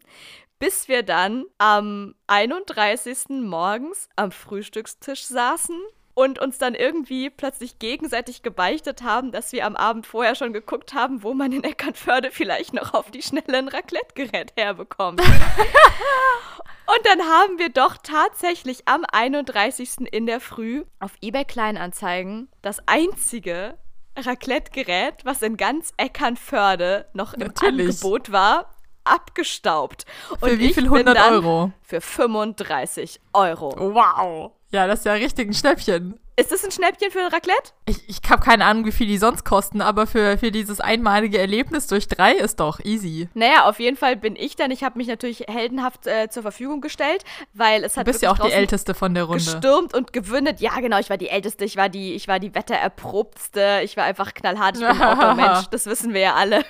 bis wir dann am 31. morgens am Frühstückstisch saßen und uns dann irgendwie plötzlich gegenseitig gebeichtet haben, dass wir am Abend vorher schon geguckt haben, wo man in Eckernförde vielleicht noch auf die Schnelle ein Raclette-Gerät herbekommt. und dann haben wir doch tatsächlich am 31. in der Früh auf eBay Kleinanzeigen das einzige Raclette-Gerät, was in ganz Eckernförde noch Natürlich. im Angebot war, abgestaubt. Und für wie viel 100 Euro? Für 35 Euro. Wow. Ja, das ist ja richtig ein Schnäppchen. Ist das ein Schnäppchen für ein Raclette? Ich, ich habe keine Ahnung, wie viel die sonst kosten, aber für, für dieses einmalige Erlebnis durch drei ist doch easy. Naja, auf jeden Fall bin ich dann. Ich habe mich natürlich heldenhaft äh, zur Verfügung gestellt, weil es hat. Du bist ja auch die Älteste von der Runde. Gestürmt und gewündet. Ja, genau, ich war die Älteste, ich war die, ich war die Wettererprobtste, ich war einfach knallhart, ich bin ein Mensch, das wissen wir ja alle.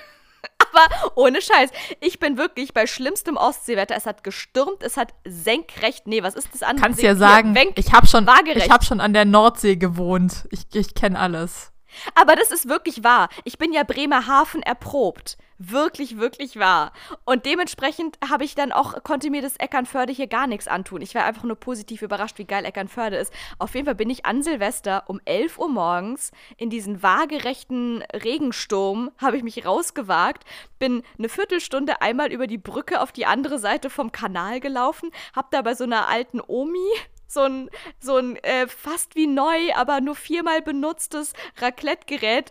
Aber ohne Scheiß, ich bin wirklich bei schlimmstem Ostseewetter. Es hat gestürmt, es hat senkrecht. Nee, was ist das andere? Kannst ja sagen, Hier, ich habe schon, hab schon an der Nordsee gewohnt. Ich, ich kenne alles. Aber das ist wirklich wahr. Ich bin ja Bremerhaven erprobt. Wirklich, wirklich wahr. Und dementsprechend habe ich dann auch, konnte mir das Eckernförde hier gar nichts antun. Ich war einfach nur positiv überrascht, wie geil Eckernförde ist. Auf jeden Fall bin ich an Silvester um 11 Uhr morgens in diesen waagerechten Regensturm, habe ich mich rausgewagt, bin eine Viertelstunde einmal über die Brücke auf die andere Seite vom Kanal gelaufen, habe da bei so einer alten Omi so ein, so ein äh, fast wie neu, aber nur viermal benutztes Raclette-Gerät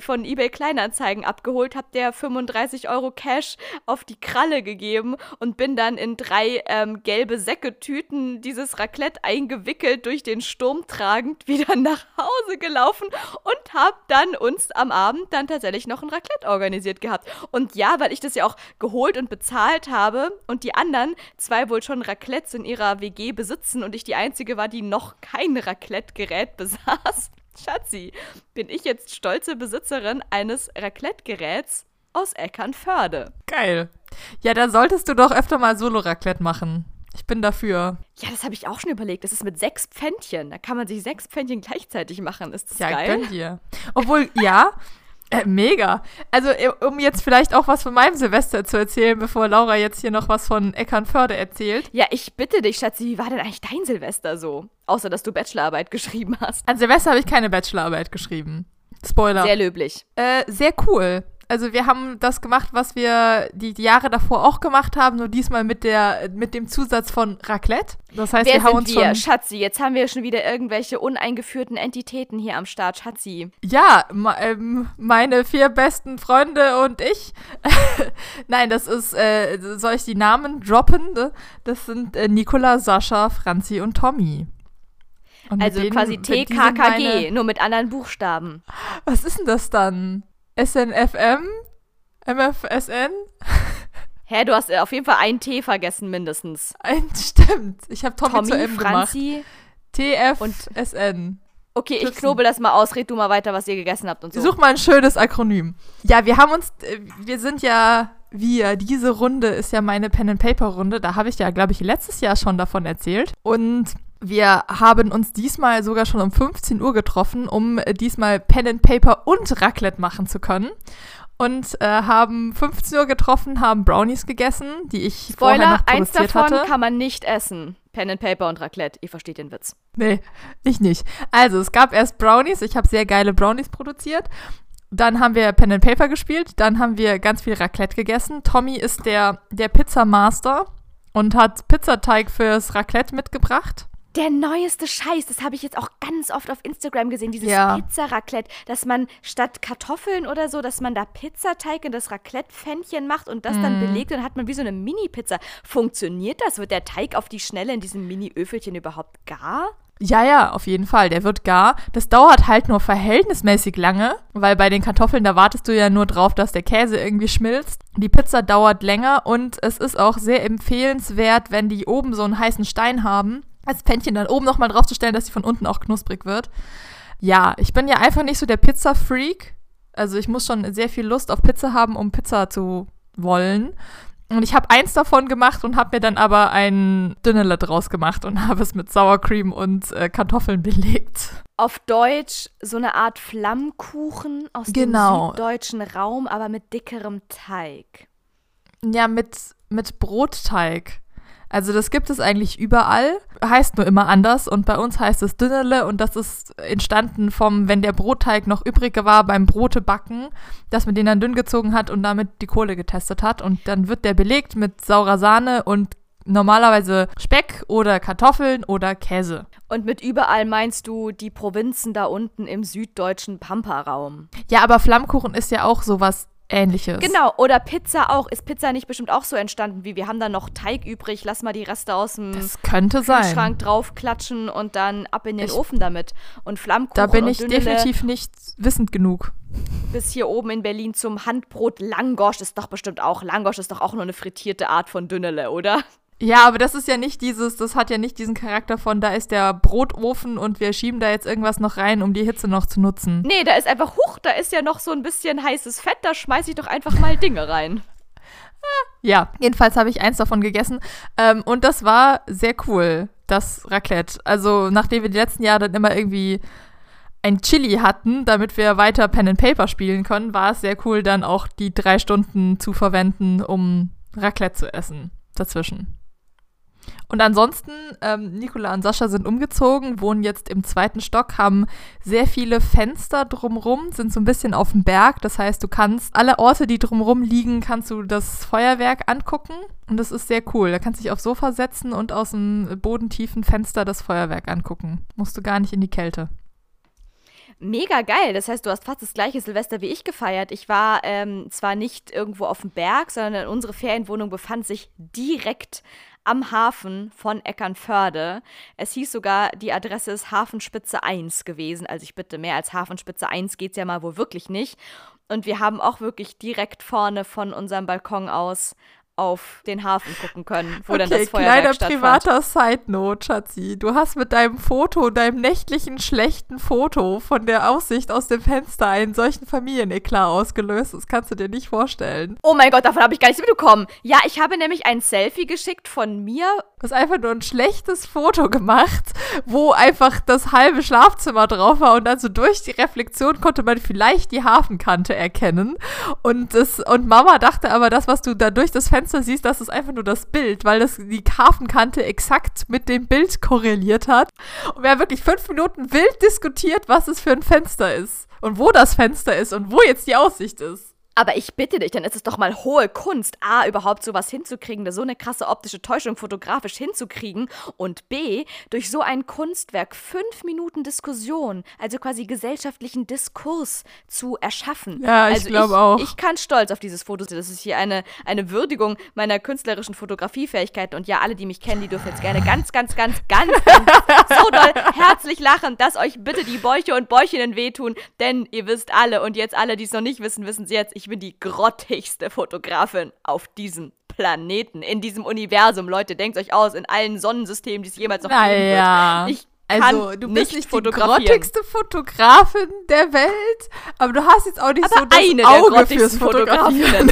von eBay Kleinanzeigen abgeholt, hab der 35 Euro Cash auf die Kralle gegeben und bin dann in drei ähm, gelbe Säcketüten dieses Raclette eingewickelt, durch den Sturm tragend, wieder nach Hause gelaufen und hab dann uns am Abend dann tatsächlich noch ein Raclette organisiert gehabt. Und ja, weil ich das ja auch geholt und bezahlt habe und die anderen zwei wohl schon Raclettes in ihrer WG besitzen und ich die einzige war, die noch kein Raclette-Gerät besaß. Schatzi, bin ich jetzt stolze Besitzerin eines Raclette-Geräts aus Eckernförde. Geil. Ja, da solltest du doch öfter mal Solo-Raclette machen. Ich bin dafür. Ja, das habe ich auch schon überlegt. Das ist mit sechs Pfännchen. Da kann man sich sechs Pfännchen gleichzeitig machen. Ist das ja, geil? Ja, gönn dir. Obwohl, ja, äh, mega. Also, äh, um jetzt vielleicht auch was von meinem Silvester zu erzählen, bevor Laura jetzt hier noch was von Eckernförde erzählt. Ja, ich bitte dich, Schatzi, wie war denn eigentlich dein Silvester so? Außer, dass du Bachelorarbeit geschrieben hast. An Silvester habe ich keine Bachelorarbeit geschrieben. Spoiler. Sehr löblich. Äh, sehr cool. Also wir haben das gemacht, was wir die, die, Jahre davor auch gemacht haben, nur diesmal mit der mit dem Zusatz von Raclette. Das heißt, Wer wir haben uns wir? schon Schatzi, jetzt haben wir schon wieder irgendwelche uneingeführten Entitäten hier am Start, Schatzi. Ja, ähm, meine vier besten Freunde und ich. Nein, das ist äh, soll ich die Namen droppen? Das sind äh, Nicola, Sascha, Franzi und Tommy. Und also denen, quasi TKKG, nur mit anderen Buchstaben. Was ist denn das dann? SNFM? MFSN? Hä, du hast äh, auf jeden Fall ein T vergessen, mindestens. Ein, stimmt. Ich habe Tommy, Tommy zu M Franzi TF und SN. Okay, ich knobel das mal aus. Red du mal weiter, was ihr gegessen habt und so. Such mal ein schönes Akronym. Ja, wir haben uns, äh, wir sind ja, wir, diese Runde ist ja meine Pen-and-Paper-Runde. Da habe ich ja, glaube ich, letztes Jahr schon davon erzählt. Und wir haben uns diesmal sogar schon um 15 Uhr getroffen, um äh, diesmal Pen and Paper und Raclette machen zu können. Und äh, haben 15 Uhr getroffen, haben Brownies gegessen, die ich Spoiler, vorher noch produziert eins davon hatte. kann man nicht essen. Pen and Paper und Raclette. Ihr versteht den Witz. Nee, ich nicht. Also, es gab erst Brownies. Ich habe sehr geile Brownies produziert. Dann haben wir Pen and Paper gespielt. Dann haben wir ganz viel Raclette gegessen. Tommy ist der, der Pizzamaster und hat Pizzateig fürs Raclette mitgebracht der neueste Scheiß, das habe ich jetzt auch ganz oft auf Instagram gesehen, dieses ja. Pizza-Raclette, dass man statt Kartoffeln oder so, dass man da Pizzateig in das Raclette-Pfännchen macht und das mm. dann mhm. belegt und dann hat man wie so eine Mini-Pizza. Funktioniert das? Wird der Teig auf die Schnelle in diesem Mini-Öfelchen überhaupt gar? Ja, ja, auf jeden Fall. Der wird gar. Das dauert halt nur verhältnismäßig lange, weil bei den Kartoffeln, da wartest du ja nur drauf, dass der Käse irgendwie schmilzt. Die Pizza dauert länger und es ist auch sehr empfehlenswert, wenn die oben so einen heißen Stein haben, als Pfännchen dann oben nochmal draufzustellen, dass sie von unten auch knusprig wird. Ja, ich bin ja einfach nicht so der Pizza-Freak. Also ich muss schon sehr viel Lust auf Pizza haben, um Pizza zu wollen. Und ich habe eins davon gemacht und habe mir dann aber ein Dünnele draus gemacht und habe es mit Sour Cream und äh, Kartoffeln belegt. Auf Deutsch so eine Art Flammkuchen aus genau. dem süddeutschen Raum, aber mit dickerem Teig. Ja, mit, mit Brotteig. Also das gibt es eigentlich überall, heißt nur immer anders und bei uns heißt es Dünnerle und das ist entstanden vom, wenn der Brotteig noch übrig war beim Brotebacken, dass man den dann dünn gezogen hat und damit die Kohle getestet hat und dann wird der belegt mit saurer Sahne und normalerweise Speck oder Kartoffeln oder Käse. Und mit überall meinst du die Provinzen da unten im süddeutschen Pampa-Raum. Ja, aber Flammkuchen ist ja auch sowas ähnliches. Genau, oder Pizza auch. Ist Pizza nicht bestimmt auch so entstanden wie wir haben da noch Teig übrig, lass mal die Reste aus dem das könnte sein. Kühlschrank draufklatschen und dann ab in den ich, Ofen damit. Und Flammkuchen Da bin ich definitiv nicht wissend genug. Bis hier oben in Berlin zum Handbrot Langosch ist doch bestimmt auch. Langosch ist doch auch nur eine frittierte Art von Dünnele, oder? Ja, aber das ist ja nicht dieses, das hat ja nicht diesen Charakter von, da ist der Brotofen und wir schieben da jetzt irgendwas noch rein, um die Hitze noch zu nutzen. Nee, da ist einfach, huch, da ist ja noch so ein bisschen heißes Fett, da schmeiße ich doch einfach mal Dinge rein. Ja, jedenfalls habe ich eins davon gegessen. Ähm, und das war sehr cool, das Raclette. Also, nachdem wir die letzten Jahre dann immer irgendwie ein Chili hatten, damit wir weiter Pen and Paper spielen können, war es sehr cool, dann auch die drei Stunden zu verwenden, um Raclette zu essen. Dazwischen. Und ansonsten, ähm, Nicola und Sascha sind umgezogen, wohnen jetzt im zweiten Stock, haben sehr viele Fenster drumrum, sind so ein bisschen auf dem Berg. Das heißt, du kannst alle Orte, die drumrum liegen, kannst du das Feuerwerk angucken. Und das ist sehr cool. Da kannst du dich aufs Sofa setzen und aus dem bodentiefen Fenster das Feuerwerk angucken. Musst du gar nicht in die Kälte. Mega geil. Das heißt, du hast fast das gleiche Silvester wie ich gefeiert. Ich war ähm, zwar nicht irgendwo auf dem Berg, sondern unsere Ferienwohnung befand sich direkt am Hafen von Eckernförde. Es hieß sogar, die Adresse ist Hafenspitze 1 gewesen. Also ich bitte, mehr als Hafenspitze 1 geht es ja mal wohl wirklich nicht. Und wir haben auch wirklich direkt vorne von unserem Balkon aus auf den Hafen gucken können, wo okay, dann das Feuerwerk kleiner privater Side-Note, Schatzi. Du hast mit deinem Foto, deinem nächtlichen schlechten Foto von der Aussicht aus dem Fenster einen solchen Familieneklat ausgelöst. Das kannst du dir nicht vorstellen. Oh mein Gott, davon habe ich gar nichts mitbekommen. Ja, ich habe nämlich ein Selfie geschickt von mir. Du hast einfach nur ein schlechtes Foto gemacht, wo einfach das halbe Schlafzimmer drauf war und dann so durch die Reflexion konnte man vielleicht die Hafenkante erkennen. Und, das, und Mama dachte aber, das, was du da durch das Fenster Fenster siehst, das ist einfach nur das Bild, weil das die Hafenkante exakt mit dem Bild korreliert hat. Und wir haben wirklich fünf Minuten wild diskutiert, was es für ein Fenster ist und wo das Fenster ist und wo jetzt die Aussicht ist. Aber ich bitte dich, dann ist es doch mal hohe Kunst, A, überhaupt sowas hinzukriegen, so eine krasse optische Täuschung fotografisch hinzukriegen und B, durch so ein Kunstwerk fünf Minuten Diskussion, also quasi gesellschaftlichen Diskurs zu erschaffen. Ja, ich also glaube auch. Ich kann stolz auf dieses Foto sein. Das ist hier eine, eine Würdigung meiner künstlerischen Fotografiefähigkeiten und ja, alle, die mich kennen, die dürfen jetzt gerne ganz, ganz, ganz, ganz, ganz so doll herzlich lachen, dass euch bitte die Bäuche und Bäuchinnen wehtun, denn ihr wisst alle und jetzt alle, die es noch nicht wissen, wissen sie jetzt, ich bin die grottigste Fotografin auf diesem Planeten, in diesem Universum. Leute, denkt euch aus, in allen Sonnensystemen, die es jemals noch naja. geben wird. Ich also, du bist nicht, die grottigste Fotografin der Welt, aber du hast jetzt auch nicht aber so das eine Auge fürs Fotografieren.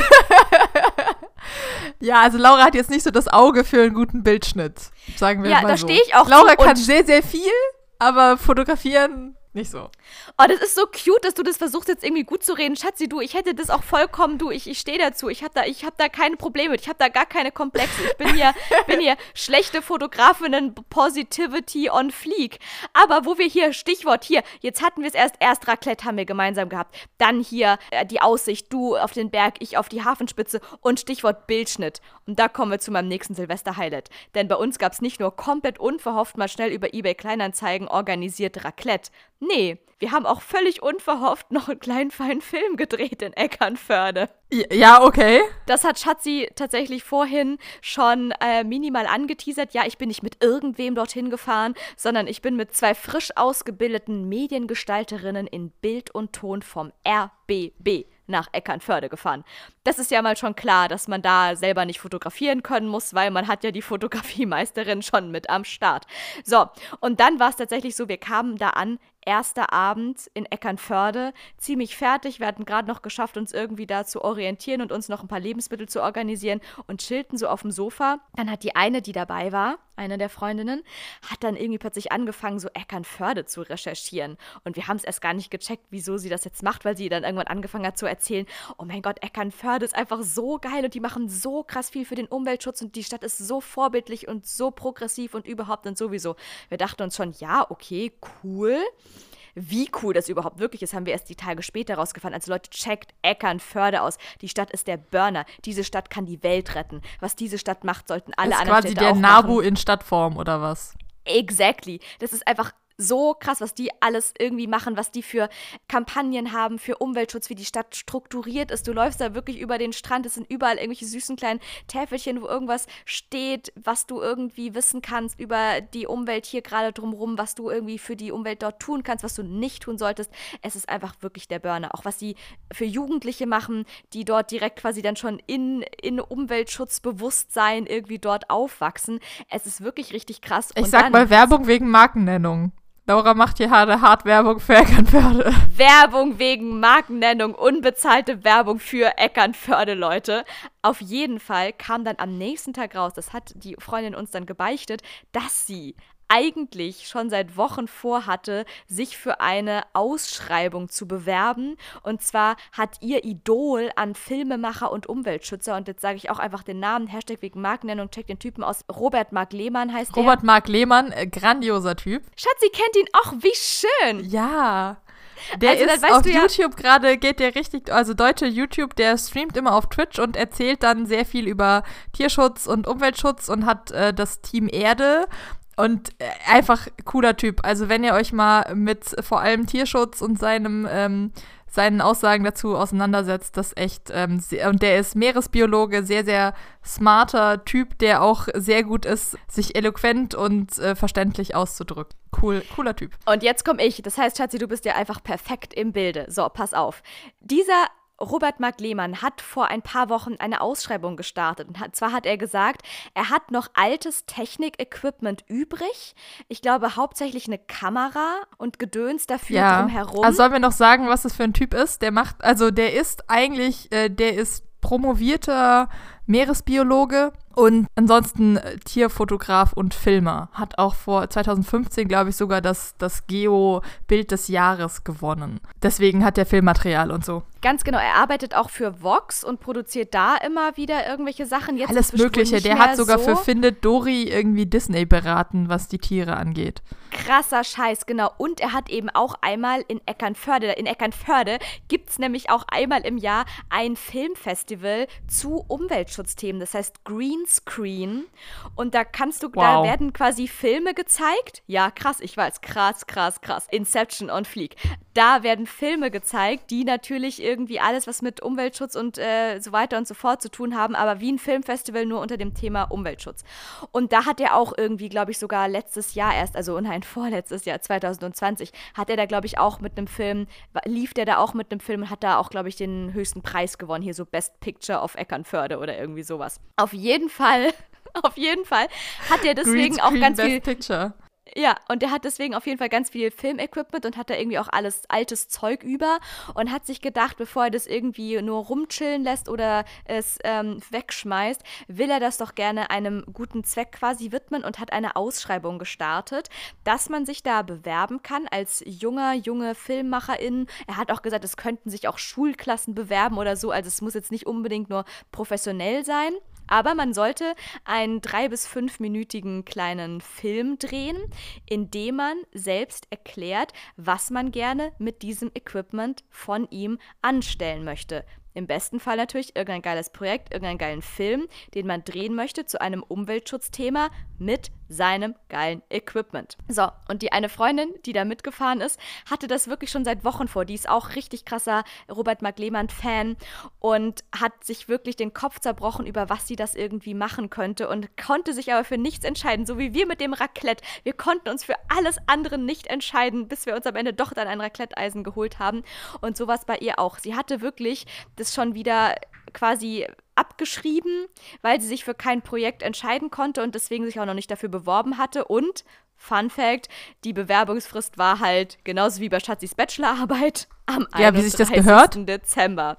ja, also Laura hat jetzt nicht so das Auge für einen guten Bildschnitt, sagen wir ja, mal da so. stehe ich auch Laura kann sehr, sehr viel, aber fotografieren nicht so. Oh, das ist so cute, dass du das versuchst jetzt irgendwie gut zu reden. Schatzi, du, ich hätte das auch vollkommen, du, ich, ich stehe dazu. Ich habe da, hab da keine Probleme mit. Ich habe da gar keine Komplexe. Ich bin hier, bin hier schlechte Fotografinnen Positivity on Fleek. Aber wo wir hier, Stichwort hier, jetzt hatten wir es erst, erst Raclette haben wir gemeinsam gehabt. Dann hier äh, die Aussicht, du auf den Berg, ich auf die Hafenspitze und Stichwort Bildschnitt. Und da kommen wir zu meinem nächsten Silvester-Highlight. Denn bei uns gab es nicht nur komplett unverhofft mal schnell über eBay Kleinanzeigen organisiert Raclette, Nee, wir haben auch völlig unverhofft noch einen kleinen feinen Film gedreht in Eckernförde. Ja, okay. Das hat Schatzi tatsächlich vorhin schon äh, minimal angeteasert. Ja, ich bin nicht mit irgendwem dorthin gefahren, sondern ich bin mit zwei frisch ausgebildeten Mediengestalterinnen in Bild und Ton vom RBB nach Eckernförde gefahren. Das ist ja mal schon klar, dass man da selber nicht fotografieren können muss, weil man hat ja die Fotografiemeisterin schon mit am Start. So, und dann war es tatsächlich so, wir kamen da an, erster Abend in Eckernförde, ziemlich fertig. Wir hatten gerade noch geschafft, uns irgendwie da zu orientieren und uns noch ein paar Lebensmittel zu organisieren und chillten so auf dem Sofa. Dann hat die eine, die dabei war, eine der Freundinnen, hat dann irgendwie plötzlich angefangen, so Eckernförde zu recherchieren. Und wir haben es erst gar nicht gecheckt, wieso sie das jetzt macht, weil sie dann irgendwann angefangen hat zu erzählen, oh mein Gott, Eckernförde ist einfach so geil und die machen so krass viel für den Umweltschutz und die Stadt ist so vorbildlich und so progressiv und überhaupt und sowieso. Wir dachten uns schon, ja, okay, cool. Wie cool das überhaupt wirklich ist, haben wir erst die Tage später rausgefahren. Also Leute, checkt Eckernförde aus. Die Stadt ist der Burner. Diese Stadt kann die Welt retten. Was diese Stadt macht, sollten alle das anderen Städte auch machen. quasi der Nabu in Stadtform oder was? Exactly. Das ist einfach so krass, was die alles irgendwie machen, was die für Kampagnen haben, für Umweltschutz, wie die Stadt strukturiert ist. Du läufst da wirklich über den Strand, es sind überall irgendwelche süßen kleinen Täfelchen, wo irgendwas steht, was du irgendwie wissen kannst über die Umwelt hier gerade drumherum, was du irgendwie für die Umwelt dort tun kannst, was du nicht tun solltest. Es ist einfach wirklich der Burner. Auch was sie für Jugendliche machen, die dort direkt quasi dann schon in, in Umweltschutzbewusstsein irgendwie dort aufwachsen. Es ist wirklich richtig krass. Ich Und sag mal Werbung wegen Markennennung. Laura macht hier harte hart Werbung für Eckernförde. Werbung wegen Markennennung, unbezahlte Werbung für Eckernförde, Leute. Auf jeden Fall kam dann am nächsten Tag raus, das hat die Freundin uns dann gebeichtet, dass sie eigentlich schon seit Wochen vorhatte, sich für eine Ausschreibung zu bewerben. Und zwar hat ihr Idol an Filmemacher und Umweltschützer, und jetzt sage ich auch einfach den Namen, Hashtag wegen Markennennung, check den Typen aus, Robert Mark Lehmann heißt der. Robert Mark Lehmann, äh, grandioser Typ. Schatz, sie kennt ihn auch, wie schön. Ja. Der also, ist auf YouTube ja gerade, geht der richtig, also deutsche YouTube, der streamt immer auf Twitch und erzählt dann sehr viel über Tierschutz und Umweltschutz und hat äh, das Team Erde und äh, einfach cooler Typ. Also wenn ihr euch mal mit vor allem Tierschutz und seinem ähm, seinen Aussagen dazu auseinandersetzt, das echt ähm, sehr, und der ist Meeresbiologe, sehr sehr smarter Typ, der auch sehr gut ist, sich eloquent und äh, verständlich auszudrücken. Cool, cooler Typ. Und jetzt komme ich. Das heißt, Schatzi, du bist ja einfach perfekt im Bilde. So, pass auf. Dieser Robert Mark Lehmann hat vor ein paar Wochen eine Ausschreibung gestartet. Und hat, zwar hat er gesagt, er hat noch altes Technik-Equipment übrig. Ich glaube hauptsächlich eine Kamera und Gedöns dafür ja. drumherum. Also sollen wir noch sagen, was das für ein Typ ist? Der macht, also der ist eigentlich, äh, der ist promovierter Meeresbiologe und ansonsten äh, Tierfotograf und Filmer. Hat auch vor 2015, glaube ich, sogar das, das Geo-Bild des Jahres gewonnen. Deswegen hat er Filmmaterial und so. Ganz genau. Er arbeitet auch für Vox und produziert da immer wieder irgendwelche Sachen. Jetzt Alles Mögliche. Der hat sogar so. für Findet Dory irgendwie Disney beraten, was die Tiere angeht. Krasser Scheiß, genau. Und er hat eben auch einmal in Eckernförde, in Eckernförde gibt es nämlich auch einmal im Jahr ein Filmfestival zu Umweltschutzthemen. Das heißt Green Screen. Und da kannst du, wow. da werden quasi Filme gezeigt. Ja, krass, ich weiß, krass, krass, krass. Inception on Fleek. Da werden Filme gezeigt, die natürlich irgendwie alles, was mit Umweltschutz und äh, so weiter und so fort zu tun haben, aber wie ein Filmfestival nur unter dem Thema Umweltschutz. Und da hat er auch irgendwie, glaube ich, sogar letztes Jahr erst, also nein, vorletztes Jahr, 2020, hat er da, glaube ich, auch mit einem Film, lief der da auch mit einem Film und hat da auch, glaube ich, den höchsten Preis gewonnen, hier so Best Picture of Eckernförde oder irgendwie sowas. Auf jeden Fall auf jeden Fall hat er deswegen auch ganz Best viel Picture. Ja, und der hat deswegen auf jeden Fall ganz viel Filmequipment und hat da irgendwie auch alles altes Zeug über und hat sich gedacht, bevor er das irgendwie nur rumchillen lässt oder es ähm, wegschmeißt, will er das doch gerne einem guten Zweck quasi widmen und hat eine Ausschreibung gestartet, dass man sich da bewerben kann als junger, junge Filmmacherin. Er hat auch gesagt, es könnten sich auch Schulklassen bewerben oder so, also es muss jetzt nicht unbedingt nur professionell sein. Aber man sollte einen drei- bis fünfminütigen kleinen Film drehen, in dem man selbst erklärt, was man gerne mit diesem Equipment von ihm anstellen möchte. Im besten Fall natürlich irgendein geiles Projekt, irgendeinen geilen Film, den man drehen möchte zu einem Umweltschutzthema mit seinem geilen Equipment. So, und die eine Freundin, die da mitgefahren ist, hatte das wirklich schon seit Wochen vor. Die ist auch richtig krasser Robert Mark Lehmann-Fan und hat sich wirklich den Kopf zerbrochen, über was sie das irgendwie machen könnte und konnte sich aber für nichts entscheiden, so wie wir mit dem Raclette. Wir konnten uns für alles andere nicht entscheiden, bis wir uns am Ende doch dann ein Raclette-Eisen geholt haben. Und sowas bei ihr auch. Sie hatte wirklich das schon wieder quasi abgeschrieben, weil sie sich für kein Projekt entscheiden konnte und deswegen sich auch noch nicht dafür beworben hatte. Und, Fun Fact, die Bewerbungsfrist war halt genauso wie bei Schatzis Bachelorarbeit am ja, 31. Dezember.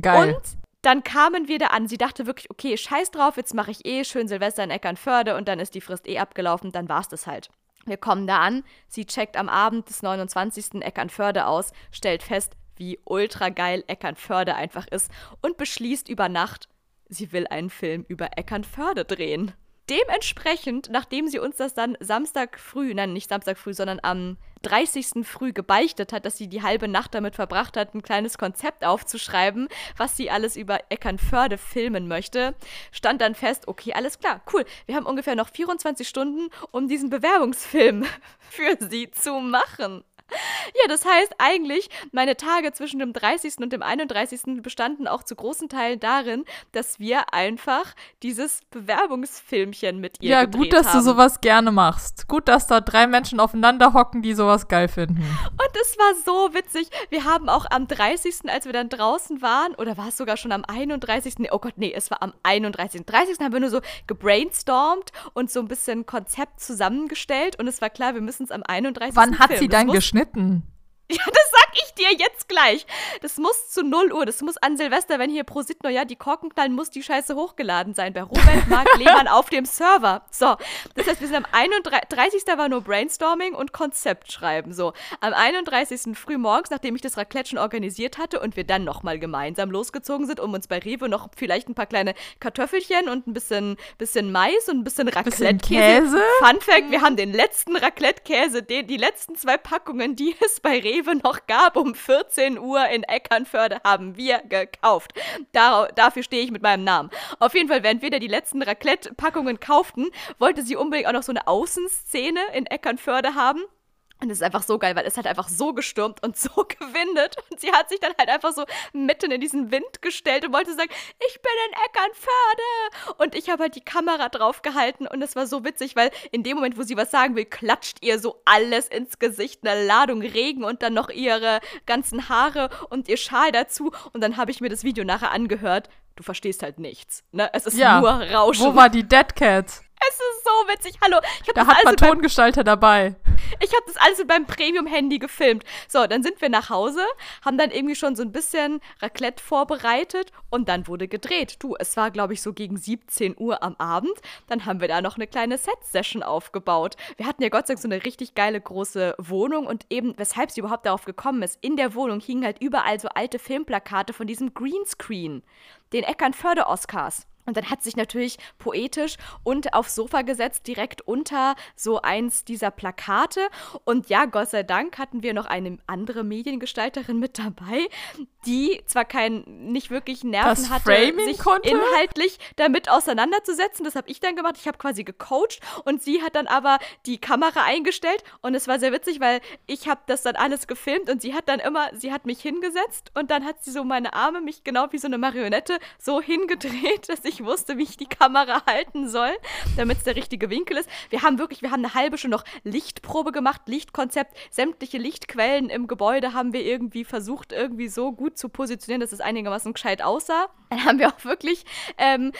Geil. Und dann kamen wir da an. Sie dachte wirklich, okay, scheiß drauf, jetzt mache ich eh schön Silvester in Eckernförde und dann ist die Frist eh abgelaufen, dann war es das halt. Wir kommen da an, sie checkt am Abend des 29. Eckernförde aus, stellt fest, wie ultra geil Eckernförde einfach ist und beschließt über Nacht, sie will einen Film über Eckernförde drehen. Dementsprechend, nachdem sie uns das dann Samstag früh, nein, nicht Samstag früh, sondern am 30. früh gebeichtet hat, dass sie die halbe Nacht damit verbracht hat, ein kleines Konzept aufzuschreiben, was sie alles über Eckernförde filmen möchte, stand dann fest, okay, alles klar, cool, wir haben ungefähr noch 24 Stunden, um diesen Bewerbungsfilm für sie zu machen. Ja, das heißt eigentlich, meine Tage zwischen dem 30. und dem 31. bestanden auch zu großen Teilen darin, dass wir einfach dieses Bewerbungsfilmchen mit ihr ja, gedreht haben. Ja, gut, dass haben. du sowas gerne machst. Gut, dass da drei Menschen aufeinander hocken, die sowas geil finden. Und es war so witzig. Wir haben auch am 30., als wir dann draußen waren, oder war es sogar schon am 31., nee, oh Gott, nee, es war am 31. 30. haben wir nur so gebrainstormt und so ein bisschen Konzept zusammengestellt und es war klar, wir müssen es am 31. Wann hat filmen. sie dann geschnitten? geschnitten. Ja, das sag ich dir jetzt gleich. Das muss zu 0 Uhr, das muss an Silvester, wenn hier pro Neujahr die Korken knallen, muss die Scheiße hochgeladen sein. Bei Robert Mark Lehmann auf dem Server. So, das heißt, wir sind am 31. war nur Brainstorming und Konzept schreiben. So, am 31. früh morgens, nachdem ich das Raclette schon organisiert hatte und wir dann nochmal gemeinsam losgezogen sind, um uns bei Rewe noch vielleicht ein paar kleine Kartoffelchen und ein bisschen, bisschen Mais und ein bisschen Raclette-Käse. Fun Fact, wir haben den letzten Raclette-Käse, die letzten zwei Packungen, die es bei Rewe noch gab, um 14 Uhr in Eckernförde, haben wir gekauft. Dar dafür stehe ich mit meinem Namen. Auf jeden Fall, während wir da die letzten Raclette-Packungen kauften, wollte sie unbedingt auch noch so eine Außenszene in Eckernförde haben. Und es ist einfach so geil, weil es hat einfach so gestürmt und so gewindet. Und sie hat sich dann halt einfach so mitten in diesen Wind gestellt und wollte sagen, ich bin in Eckernförde. Und ich habe halt die Kamera drauf gehalten und es war so witzig, weil in dem Moment, wo sie was sagen will, klatscht ihr so alles ins Gesicht, eine Ladung Regen und dann noch ihre ganzen Haare und ihr Schal dazu. Und dann habe ich mir das Video nachher angehört. Du verstehst halt nichts. Ne? Es ist ja. nur Rauschen. Wo war die Dead Cat? Es ist so witzig. Hallo, ich habe da das hat man Tongestalter dabei. Ich habe das alles mit meinem Premium-Handy gefilmt. So, dann sind wir nach Hause, haben dann irgendwie schon so ein bisschen Raclette vorbereitet und dann wurde gedreht. Du, es war, glaube ich, so gegen 17 Uhr am Abend. Dann haben wir da noch eine kleine Set-Session aufgebaut. Wir hatten ja Gott sei Dank so eine richtig geile große Wohnung und eben, weshalb sie überhaupt darauf gekommen ist, in der Wohnung hingen halt überall so alte Filmplakate von diesem Greenscreen, den Eckernförde-Oscars. Und dann hat sich natürlich poetisch und aufs Sofa gesetzt, direkt unter so eins dieser Plakate. Und ja, Gott sei Dank hatten wir noch eine andere Mediengestalterin mit dabei, die zwar kein, nicht wirklich Nerven das hatte, Framing sich konnte? inhaltlich damit auseinanderzusetzen. Das habe ich dann gemacht. Ich habe quasi gecoacht und sie hat dann aber die Kamera eingestellt und es war sehr witzig, weil ich habe das dann alles gefilmt und sie hat dann immer, sie hat mich hingesetzt und dann hat sie so meine Arme, mich genau wie so eine Marionette so hingedreht, dass ich wusste, wie ich die Kamera halten soll, damit es der richtige Winkel ist. Wir haben wirklich, wir haben eine halbe Stunde noch Lichtprobe gemacht, Lichtkonzept, sämtliche Lichtquellen im Gebäude haben wir irgendwie versucht, irgendwie so gut zu positionieren, dass es einigermaßen gescheit aussah. Dann haben wir auch wirklich ähm,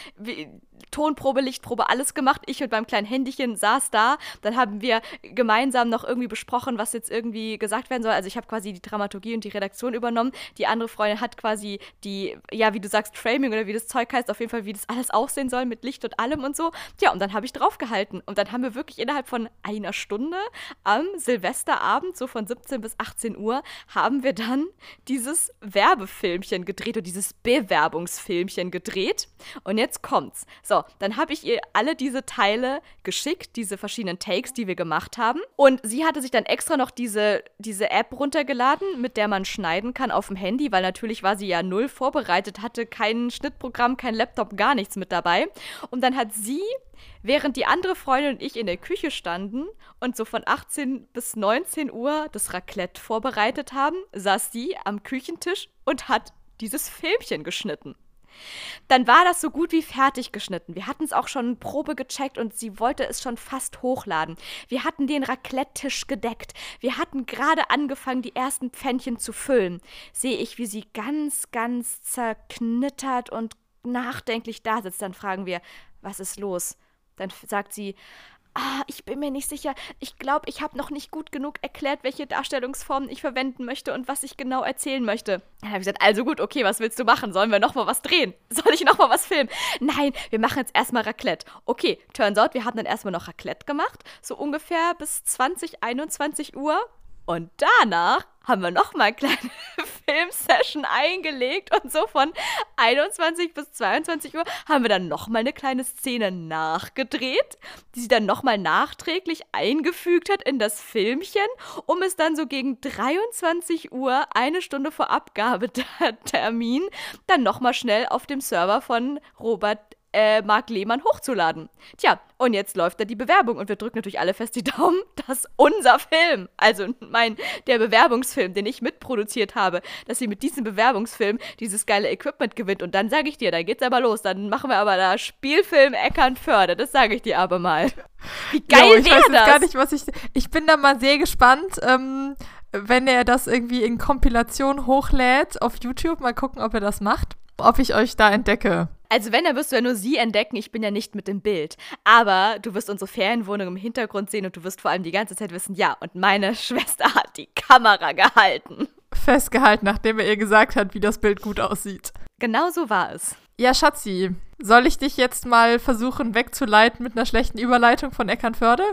Tonprobe, Lichtprobe, alles gemacht. Ich mit meinem kleinen Händchen saß da. Dann haben wir gemeinsam noch irgendwie besprochen, was jetzt irgendwie gesagt werden soll. Also ich habe quasi die Dramaturgie und die Redaktion übernommen. Die andere Freundin hat quasi die, ja, wie du sagst, Framing oder wie das Zeug heißt, auf jeden Fall, wie das alles aussehen soll mit Licht und allem und so. Tja, und dann habe ich draufgehalten. Und dann haben wir wirklich innerhalb von einer Stunde am Silvesterabend, so von 17 bis 18 Uhr, haben wir dann dieses Werbefilmchen gedreht oder dieses Bewerbungsfilmchen gedreht. Und jetzt kommt's. So, dann habe ich ihr alle diese Teile geschickt, diese verschiedenen Takes, die wir gemacht haben. Und sie hatte sich dann extra noch diese, diese App runtergeladen, mit der man schneiden kann auf dem Handy, weil natürlich war sie ja null vorbereitet, hatte kein Schnittprogramm, kein Laptop, gar nichts mit dabei. Und dann hat sie Während die andere Freundin und ich in der Küche standen und so von 18 bis 19 Uhr das Raclette vorbereitet haben, saß sie am Küchentisch und hat dieses Filmchen geschnitten. Dann war das so gut wie fertig geschnitten. Wir hatten es auch schon Probe gecheckt und sie wollte es schon fast hochladen. Wir hatten den Raclette-Tisch gedeckt. Wir hatten gerade angefangen, die ersten Pfännchen zu füllen. Sehe ich, wie sie ganz, ganz zerknittert und nachdenklich da sitzt. Dann fragen wir, was ist los? Dann sagt sie, ah, ich bin mir nicht sicher. Ich glaube, ich habe noch nicht gut genug erklärt, welche Darstellungsformen ich verwenden möchte und was ich genau erzählen möchte. Dann habe ich gesagt, also gut, okay, was willst du machen? Sollen wir nochmal was drehen? Soll ich nochmal was filmen? Nein, wir machen jetzt erstmal Raclette. Okay, turns out, wir haben dann erstmal noch Raclette gemacht, so ungefähr bis 20, 21 Uhr. Und danach haben wir nochmal eine kleine Filmsession eingelegt und so von 21 bis 22 Uhr haben wir dann nochmal eine kleine Szene nachgedreht, die sie dann nochmal nachträglich eingefügt hat in das Filmchen, um es dann so gegen 23 Uhr, eine Stunde vor Abgabetermin, dann nochmal schnell auf dem Server von Robert äh, Marc Lehmann hochzuladen. Tja, und jetzt läuft da die Bewerbung und wir drücken natürlich alle fest die Daumen, dass unser Film, also mein, der Bewerbungsfilm, den ich mitproduziert habe, dass sie mit diesem Bewerbungsfilm dieses geile Equipment gewinnt. Und dann sage ich dir, da geht's aber los. Dann machen wir aber da Spielfilm Eckernförde. Das sage ich dir aber mal. Wie geil wäre das? gar nicht, was ich. Ich bin da mal sehr gespannt. Ähm, wenn er das irgendwie in Kompilation hochlädt auf YouTube, mal gucken, ob er das macht, ob ich euch da entdecke. Also wenn, dann wirst du ja nur sie entdecken. Ich bin ja nicht mit dem Bild. Aber du wirst unsere Ferienwohnung im Hintergrund sehen und du wirst vor allem die ganze Zeit wissen, ja, und meine Schwester hat die Kamera gehalten. festgehalten, nachdem er ihr gesagt hat, wie das Bild gut aussieht. Genau so war es. Ja, Schatzi, soll ich dich jetzt mal versuchen wegzuleiten mit einer schlechten Überleitung von Eckernförde?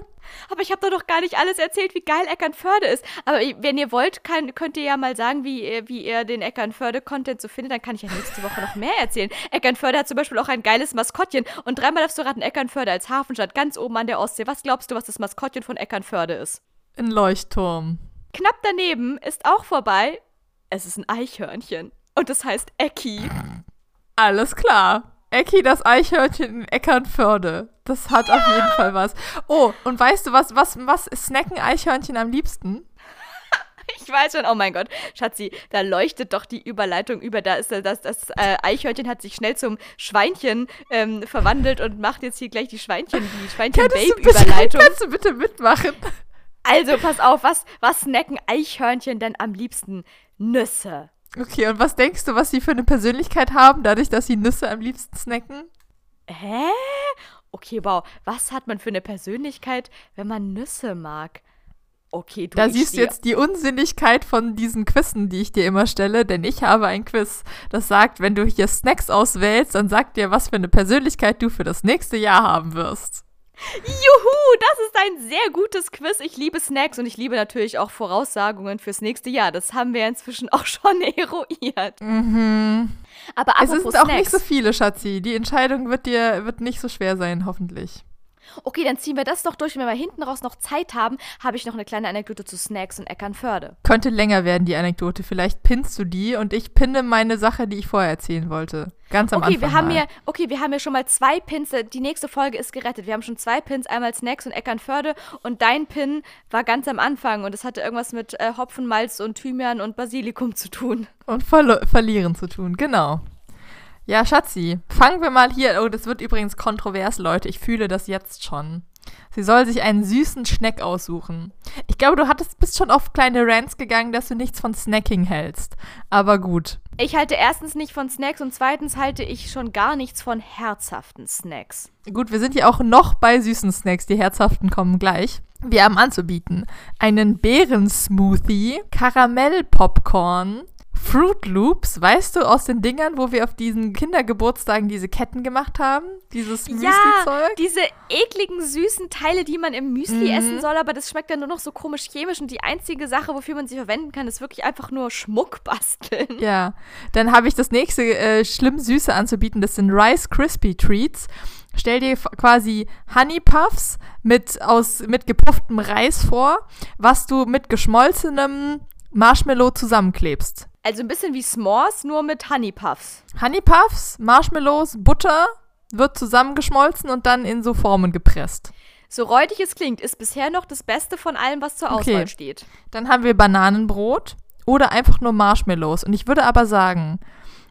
Aber ich habe doch gar nicht alles erzählt, wie geil Eckernförde ist. Aber wenn ihr wollt, kann, könnt ihr ja mal sagen, wie, wie ihr den Eckernförde-Content so findet. Dann kann ich ja nächste Woche noch mehr erzählen. Eckernförde hat zum Beispiel auch ein geiles Maskottchen. Und dreimal darfst du raten, Eckernförde als Hafenstadt ganz oben an der Ostsee. Was glaubst du, was das Maskottchen von Eckernförde ist? Ein Leuchtturm. Knapp daneben ist auch vorbei. Es ist ein Eichhörnchen. Und das heißt Ecki. Alles klar. Ecki, das Eichhörnchen in Eckernförde. Das hat ja. auf jeden Fall was. Oh, und weißt du, was, was, was snacken Eichhörnchen am liebsten? Ich weiß schon, oh mein Gott, Schatzi, da leuchtet doch die Überleitung über. Da ist das, das äh, Eichhörnchen hat sich schnell zum Schweinchen ähm, verwandelt und macht jetzt hier gleich die Schweinchen, die Schweinchen-Babe-Überleitung. Kannst du bitte mitmachen? Also, pass auf, was, was snacken Eichhörnchen denn am liebsten? Nüsse. Okay, und was denkst du, was sie für eine Persönlichkeit haben, dadurch, dass sie Nüsse am liebsten snacken? Hä? Okay, wow. Was hat man für eine Persönlichkeit, wenn man Nüsse mag? Okay, du Da siehst du jetzt die Unsinnigkeit von diesen Quizzen, die ich dir immer stelle, denn ich habe ein Quiz, das sagt, wenn du hier Snacks auswählst, dann sagt dir, was für eine Persönlichkeit du für das nächste Jahr haben wirst. Juhu, das ist ein sehr gutes Quiz. Ich liebe Snacks und ich liebe natürlich auch Voraussagungen fürs nächste Jahr. Das haben wir inzwischen auch schon eruiert. Mhm. Aber es sind auch nicht so viele, Schatzi. Die Entscheidung wird dir wird nicht so schwer sein, hoffentlich. Okay, dann ziehen wir das doch durch. Wenn wir hinten raus noch Zeit haben, habe ich noch eine kleine Anekdote zu Snacks und Eckernförde. Könnte länger werden, die Anekdote. Vielleicht pinnst du die und ich pinne meine Sache, die ich vorher erzählen wollte. Ganz am okay, Anfang. Wir haben mal. hier, okay, wir haben hier schon mal zwei Pins. Die nächste Folge ist gerettet. Wir haben schon zwei Pins, einmal Snacks und Eckernförde. Und dein Pin war ganz am Anfang und es hatte irgendwas mit äh, Hopfen, Malz und Thymian und Basilikum zu tun. Und ver verlieren zu tun, genau. Ja, Schatzi, fangen wir mal hier. Oh, das wird übrigens kontrovers, Leute. Ich fühle das jetzt schon. Sie soll sich einen süßen Schneck aussuchen. Ich glaube, du hattest, bist schon auf kleine Rants gegangen, dass du nichts von Snacking hältst. Aber gut. Ich halte erstens nicht von Snacks und zweitens halte ich schon gar nichts von herzhaften Snacks. Gut, wir sind ja auch noch bei süßen Snacks. Die herzhaften kommen gleich. Wir haben anzubieten einen Beerensmoothie, Karamellpopcorn, Fruit Loops, weißt du, aus den Dingern, wo wir auf diesen Kindergeburtstagen diese Ketten gemacht haben? Dieses Müsli-Zeug? Ja, diese ekligen, süßen Teile, die man im Müsli mhm. essen soll, aber das schmeckt dann nur noch so komisch chemisch und die einzige Sache, wofür man sie verwenden kann, ist wirklich einfach nur Schmuck basteln. Ja, dann habe ich das nächste äh, schlimm Süße anzubieten, das sind Rice Krispy Treats. Stell dir quasi Honey Puffs mit, aus, mit gepufftem Reis vor, was du mit geschmolzenem Marshmallow zusammenklebst. Also ein bisschen wie S'mores, nur mit Honey Puffs. Honey Puffs, Marshmallows, Butter wird zusammengeschmolzen und dann in so Formen gepresst. So räudig es klingt, ist bisher noch das Beste von allem, was zur Auswahl okay. steht. Dann haben wir Bananenbrot oder einfach nur Marshmallows. Und ich würde aber sagen,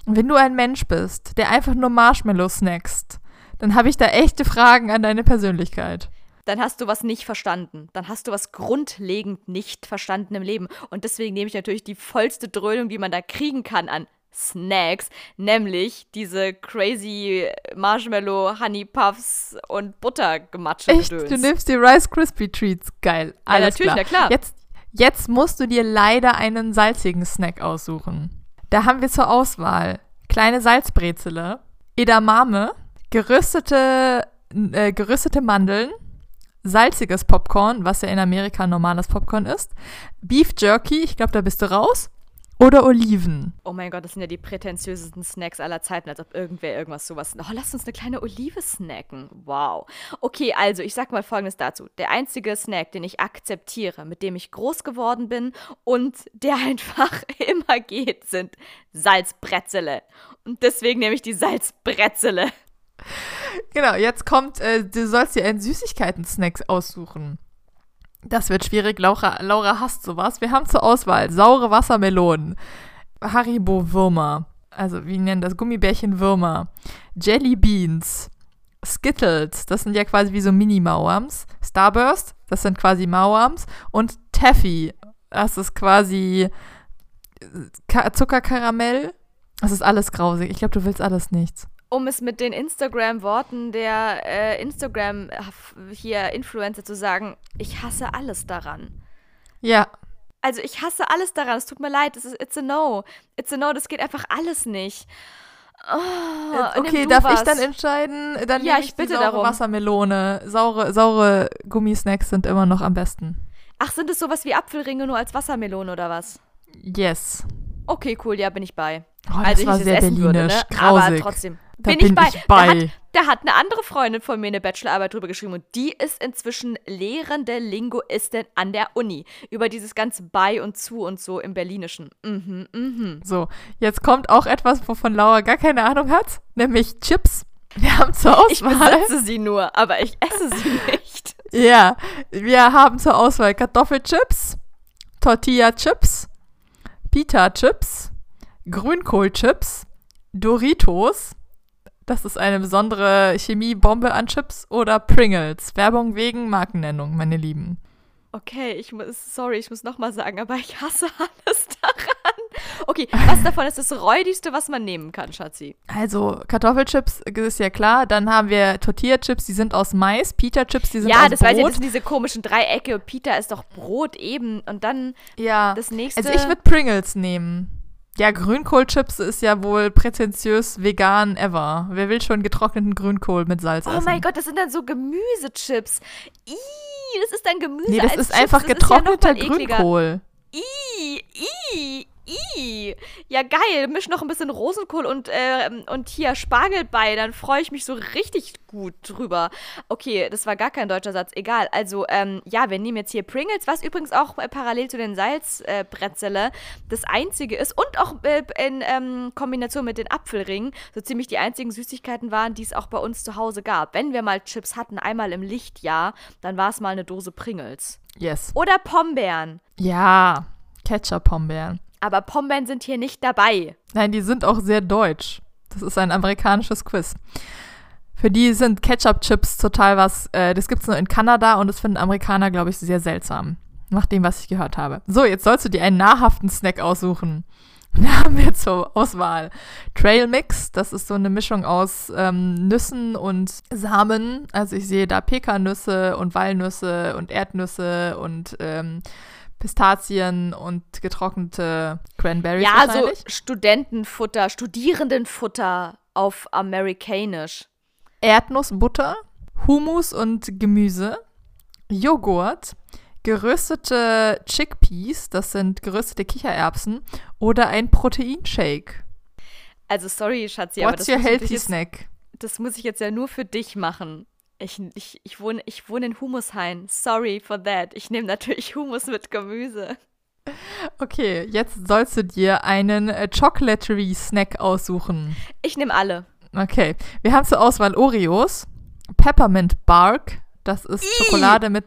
wenn du ein Mensch bist, der einfach nur Marshmallows snackst, dann habe ich da echte Fragen an deine Persönlichkeit dann hast du was nicht verstanden. Dann hast du was grundlegend nicht verstanden im Leben. Und deswegen nehme ich natürlich die vollste Dröhnung, die man da kriegen kann an Snacks, nämlich diese crazy Marshmallow, Honey Puffs und Buttergematsche. Echt? Du nimmst die Rice Krispie Treats. Geil. Alles ja, natürlich, klar. na klar. Jetzt, jetzt musst du dir leider einen salzigen Snack aussuchen. Da haben wir zur Auswahl kleine Salzbrezele, Edamame, geröstete, äh, geröstete Mandeln, salziges Popcorn, was ja in Amerika normales Popcorn ist, Beef Jerky, ich glaube, da bist du raus, oder Oliven. Oh mein Gott, das sind ja die prätentiösesten Snacks aller Zeiten, als ob irgendwer irgendwas sowas. Oh, lass uns eine kleine Olive snacken. Wow. Okay, also ich sag mal folgendes dazu. Der einzige Snack, den ich akzeptiere, mit dem ich groß geworden bin und der einfach immer geht, sind Salzbrezele. Und deswegen nehme ich die Salzbrezele. Genau, jetzt kommt, äh, du sollst dir einen Süßigkeiten-Snacks aussuchen. Das wird schwierig. Laura, Laura hasst sowas. Wir haben zur Auswahl saure Wassermelonen, Haribo-Würmer, also wie nennen das? Gummibärchen-Würmer, Jelly Beans, Skittles, das sind ja quasi wie so Mini-Mauams, Starburst, das sind quasi Mauams und Taffy, das ist quasi äh, Zuckerkaramell. Das ist alles grausig. Ich glaube, du willst alles nichts um es mit den Instagram-Worten der äh, Instagram hier Influencer zu sagen, ich hasse alles daran. Ja. Also ich hasse alles daran. Es tut mir leid. Es ist it's a no. It's a no. Das geht einfach alles nicht. Oh, okay, darf was. ich dann entscheiden? Dann ja, ich, ich bitte saure darum. Wassermelone. Saure, saure Gummisnacks sind immer noch am besten. Ach, sind es sowas wie Apfelringe nur als Wassermelone oder was? Yes. Okay, cool, ja, bin ich bei. Oh, das also war sehr berlinisch, würde, ne? Grausig. aber trotzdem. Da bin, bin ich bei. Ich bei. Da, hat, da hat eine andere Freundin von mir eine Bachelorarbeit drüber geschrieben und die ist inzwischen lehrende Linguistin an der Uni über dieses ganze bei und zu und so im Berlinischen. Mhm, mhm. So, jetzt kommt auch etwas, wovon Laura gar keine Ahnung hat, nämlich Chips. Wir haben zur Auswahl. Ich besitze sie nur, aber ich esse sie nicht. ja, wir haben zur Auswahl Kartoffelchips, Tortilla-Chips, Pita-Chips, Grünkohlchips, Doritos, das ist eine besondere Chemiebombe an Chips, oder Pringles. Werbung wegen Markennennung, meine Lieben. Okay, ich muss, sorry, ich muss nochmal sagen, aber ich hasse alles daran. Okay, was davon ist das räudigste, was man nehmen kann, Schatzi? Also, Kartoffelchips ist ja klar. Dann haben wir Tortilla-Chips, die sind aus Mais. Pita-Chips, die sind ja, aus Brot. Ja, das weiß ich, das sind diese komischen Dreiecke. Pita ist doch Brot eben. Und dann ja. das nächste. Also, ich würde Pringles nehmen. Ja, Grünkohlchips ist ja wohl prätentiös vegan ever. Wer will schon getrockneten Grünkohl mit Salz oh essen? Oh mein Gott, das sind dann so Gemüsechips. Ih, das ist dann Gemüse. Nee, das ist Chips. einfach getrockneter ja Grünkohl. Ih, ih, Ii, ja geil, misch noch ein bisschen Rosenkohl und, äh, und hier Spargel bei, dann freue ich mich so richtig gut drüber. Okay, das war gar kein deutscher Satz, egal. Also, ähm, ja, wir nehmen jetzt hier Pringles, was übrigens auch äh, parallel zu den Salzbretzele äh, das einzige ist und auch äh, in ähm, Kombination mit den Apfelringen so ziemlich die einzigen Süßigkeiten waren, die es auch bei uns zu Hause gab. Wenn wir mal Chips hatten, einmal im Lichtjahr, dann war es mal eine Dose Pringles. Yes. Oder Pombeeren. Ja, Ketchup-Pombeeren. Aber Pombeeren sind hier nicht dabei. Nein, die sind auch sehr deutsch. Das ist ein amerikanisches Quiz. Für die sind Ketchup-Chips total was, äh, das gibt es nur in Kanada und das finden Amerikaner, glaube ich, sehr seltsam. Nach dem, was ich gehört habe. So, jetzt sollst du dir einen nahrhaften Snack aussuchen. Da haben wir zur Auswahl Trail Mix. Das ist so eine Mischung aus ähm, Nüssen und Samen. Also ich sehe da Pekannüsse und Walnüsse und Erdnüsse und ähm, Pistazien und getrocknete Cranberries. Ja, so Studentenfutter, Studierendenfutter auf Amerikanisch. Erdnussbutter, Hummus und Gemüse, Joghurt, geröstete Chickpeas, das sind geröstete Kichererbsen, oder ein Proteinshake. Also sorry, Schatzi, What's aber das your healthy snack? Das muss ich jetzt ja nur für dich machen. Ich, ich, ich, wohne, ich wohne in Humushain. Sorry for that. Ich nehme natürlich Humus mit Gemüse. Okay, jetzt sollst du dir einen äh, Chocolatory Snack aussuchen. Ich nehme alle. Okay, wir haben zur Auswahl Oreos, Peppermint Bark, das ist Ii. Schokolade mit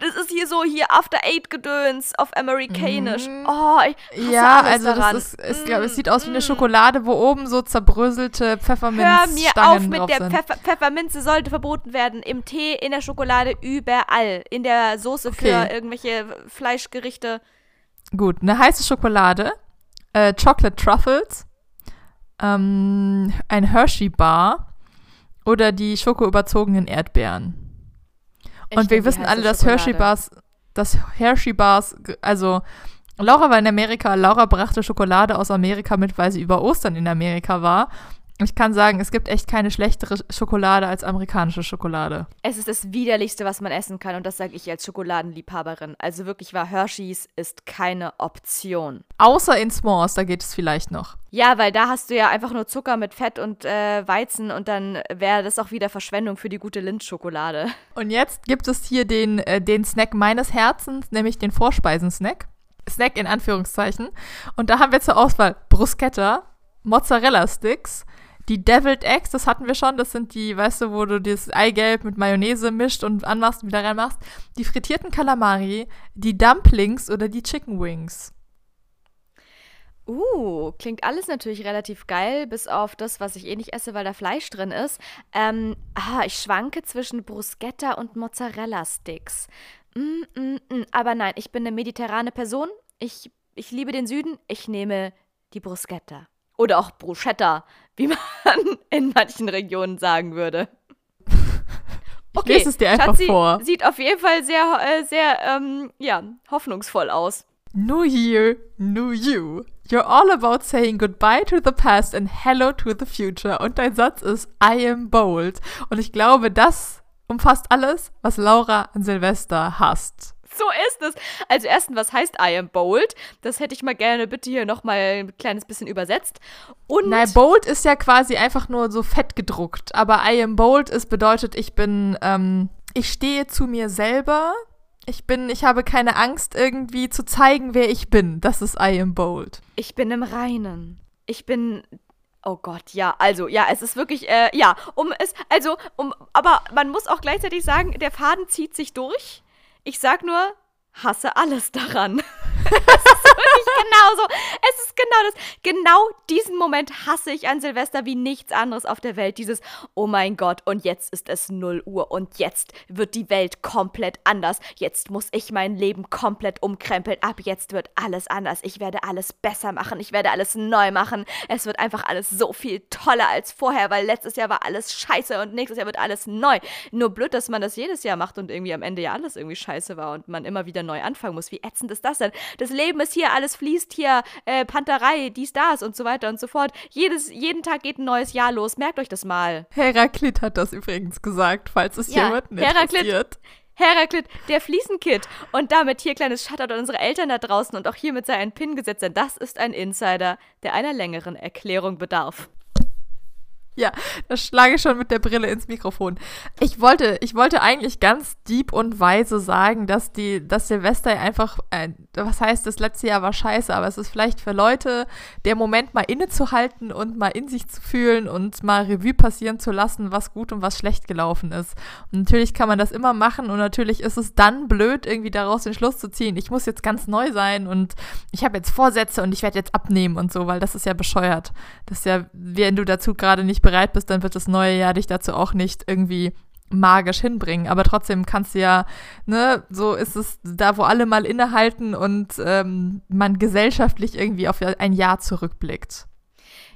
das ist hier so hier After Eight Gedöns auf Amerikanisch. Mm. Oh, ich ja, also daran. das ist, es, mm, es sieht aus wie eine mm. Schokolade, wo oben so zerbröselte Pfefferminzstangen Hör mir auf mit der. Pfeffer Pfefferminze sollte verboten werden im Tee, in der Schokolade, überall, in der Soße okay. für irgendwelche Fleischgerichte. Gut, eine heiße Schokolade, äh, Chocolate Truffles, ähm, ein Hershey Bar oder die schokoüberzogenen Erdbeeren. Und wir wissen alle, dass Hershey Bars, dass Hershey Bars, also Laura war in Amerika, Laura brachte Schokolade aus Amerika mit, weil sie über Ostern in Amerika war. Ich kann sagen, es gibt echt keine schlechtere Schokolade als amerikanische Schokolade. Es ist das widerlichste, was man essen kann und das sage ich als Schokoladenliebhaberin. Also wirklich war Hershey's ist keine Option. Außer in S'mores, da geht es vielleicht noch. Ja, weil da hast du ja einfach nur Zucker mit Fett und äh, Weizen und dann wäre das auch wieder Verschwendung für die gute Lindschokolade. Und jetzt gibt es hier den, äh, den Snack meines Herzens, nämlich den Vorspeisensnack. Snack in Anführungszeichen. Und da haben wir zur Auswahl Bruschetta, Mozzarella-Sticks, die Deviled Eggs, das hatten wir schon, das sind die, weißt du, wo du das Eigelb mit Mayonnaise mischt und anmachst und wieder reinmachst. Die frittierten Kalamari, die Dumplings oder die Chicken Wings. Uh, klingt alles natürlich relativ geil, bis auf das, was ich eh nicht esse, weil da Fleisch drin ist. Ähm, ah, ich schwanke zwischen Bruschetta und Mozzarella-Sticks. Mm, mm, mm. Aber nein, ich bin eine mediterrane Person. Ich, ich liebe den Süden. Ich nehme die Bruschetta. Oder auch Bruschetta, wie man in manchen Regionen sagen würde. Okay, lese es dir einfach Schatzi vor. Sieht auf jeden Fall sehr, äh, sehr, ähm, ja, hoffnungsvoll aus. New Year, New You. You're all about saying goodbye to the past and hello to the future. Und dein Satz ist I am bold. Und ich glaube, das umfasst alles, was Laura an Silvester hasst. So ist es. Also erstens, was heißt I am bold? Das hätte ich mal gerne bitte hier nochmal ein kleines bisschen übersetzt. Und Nein, bold ist ja quasi einfach nur so fett gedruckt. Aber I am bold ist bedeutet, ich bin, ähm, ich stehe zu mir selber. Ich bin, ich habe keine Angst, irgendwie zu zeigen, wer ich bin. Das ist I am bold. Ich bin im Reinen. Ich bin Oh Gott, ja, also, ja, es ist wirklich, äh, ja, um es, also, um, aber man muss auch gleichzeitig sagen, der Faden zieht sich durch. Ich sag nur, hasse alles daran. es ist wirklich genauso. Es ist genau das. Genau diesen Moment hasse ich an Silvester wie nichts anderes auf der Welt. Dieses, oh mein Gott, und jetzt ist es 0 Uhr und jetzt wird die Welt komplett anders. Jetzt muss ich mein Leben komplett umkrempeln. Ab jetzt wird alles anders. Ich werde alles besser machen. Ich werde alles neu machen. Es wird einfach alles so viel toller als vorher, weil letztes Jahr war alles scheiße und nächstes Jahr wird alles neu. Nur blöd, dass man das jedes Jahr macht und irgendwie am Ende ja alles irgendwie scheiße war und man immer wieder neu anfangen muss. Wie ätzend ist das denn? Das Leben ist hier, alles fließt hier, äh, Panterei, dies, das und so weiter und so fort. Jedes, jeden Tag geht ein neues Jahr los. Merkt euch das mal. Heraklit hat das übrigens gesagt, falls es ja, jemanden Heraklit, interessiert. Heraklit, der Fliesenkit. Und damit hier kleines Shoutout an unsere Eltern da draußen und auch hiermit sei ein Pin gesetzt, denn das ist ein Insider, der einer längeren Erklärung bedarf. Ja, das schlage ich schon mit der Brille ins Mikrofon. Ich wollte, ich wollte eigentlich ganz deep und weise sagen, dass die, dass Silvester einfach, äh, was heißt, das letzte Jahr war scheiße, aber es ist vielleicht für Leute der Moment mal innezuhalten und mal in sich zu fühlen und mal Revue passieren zu lassen, was gut und was schlecht gelaufen ist. Und natürlich kann man das immer machen und natürlich ist es dann blöd, irgendwie daraus den Schluss zu ziehen. Ich muss jetzt ganz neu sein und ich habe jetzt Vorsätze und ich werde jetzt abnehmen und so, weil das ist ja bescheuert. Das ist ja, wenn du dazu gerade nicht bereit bist, dann wird das neue Jahr dich dazu auch nicht irgendwie magisch hinbringen. Aber trotzdem kannst du ja, ne, so ist es da, wo alle mal innehalten und ähm, man gesellschaftlich irgendwie auf ein Jahr zurückblickt.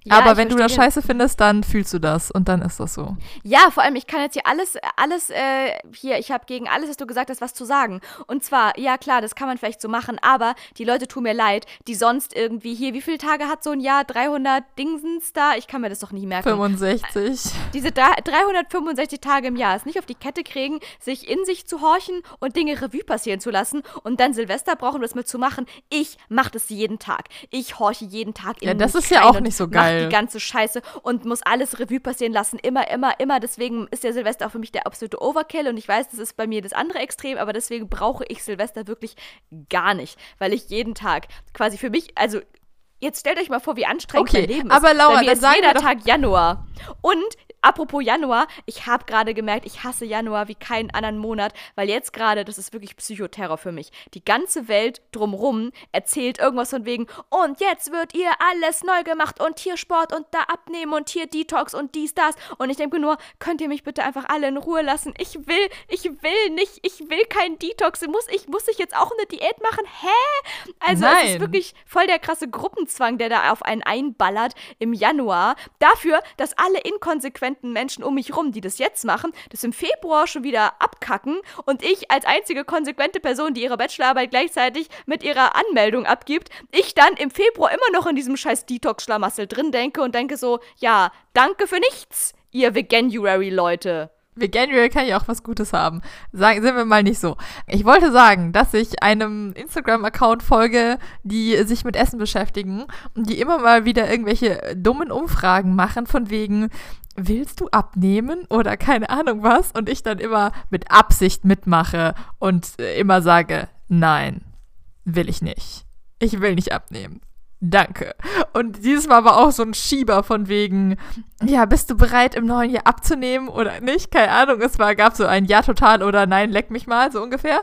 Ja, aber wenn du das scheiße findest, dann fühlst du das und dann ist das so. Ja, vor allem, ich kann jetzt hier alles, alles, äh, hier, ich habe gegen alles, was du gesagt hast, was zu sagen. Und zwar, ja klar, das kann man vielleicht so machen, aber die Leute tun mir leid, die sonst irgendwie hier, wie viele Tage hat so ein Jahr? 300 Dingsens da? Ich kann mir das doch nicht merken. 65. Diese 365 Tage im Jahr es nicht auf die Kette kriegen, sich in sich zu horchen und Dinge Revue passieren zu lassen und dann Silvester brauchen, das mit zu machen. Ich mache das jeden Tag. Ich horche jeden Tag in Ja, das ist ja auch nicht so geil die ganze Scheiße und muss alles Revue passieren lassen. Immer, immer, immer. Deswegen ist der Silvester auch für mich der absolute Overkill und ich weiß, das ist bei mir das andere Extrem, aber deswegen brauche ich Silvester wirklich gar nicht, weil ich jeden Tag quasi für mich, also Jetzt stellt euch mal vor, wie anstrengend okay, mein Leben ist. Aber Laura, Bei mir ist jeder Tag Januar. Und Apropos Januar, ich habe gerade gemerkt, ich hasse Januar wie keinen anderen Monat, weil jetzt gerade, das ist wirklich Psychoterror für mich. Die ganze Welt drumrum erzählt irgendwas von wegen, und jetzt wird ihr alles neu gemacht und hier Sport und da abnehmen und hier Detox und dies, das. Und ich denke nur, könnt ihr mich bitte einfach alle in Ruhe lassen? Ich will, ich will nicht, ich will keinen Detox. Muss ich, muss ich jetzt auch eine Diät machen? Hä? Also Nein. es ist wirklich voll der krasse Gruppenzwang, der da auf einen einballert im Januar. Dafür, dass alle inkonsequent konsequenten Menschen um mich rum, die das jetzt machen, das im Februar schon wieder abkacken und ich als einzige konsequente Person, die ihre Bachelorarbeit gleichzeitig mit ihrer Anmeldung abgibt, ich dann im Februar immer noch in diesem scheiß Detox-Schlamassel drin denke und denke so, ja, danke für nichts, ihr Veganuary-Leute. Veganuary kann ja auch was Gutes haben. Sagen, sind wir mal nicht so. Ich wollte sagen, dass ich einem Instagram-Account folge, die sich mit Essen beschäftigen und die immer mal wieder irgendwelche dummen Umfragen machen, von wegen, willst du abnehmen oder keine Ahnung was? Und ich dann immer mit Absicht mitmache und immer sage, nein, will ich nicht. Ich will nicht abnehmen. Danke. Und dieses Mal war auch so ein Schieber von wegen, ja, bist du bereit, im neuen Jahr abzunehmen oder nicht? Keine Ahnung. Es war, gab so ein Ja total oder Nein, leck mich mal, so ungefähr.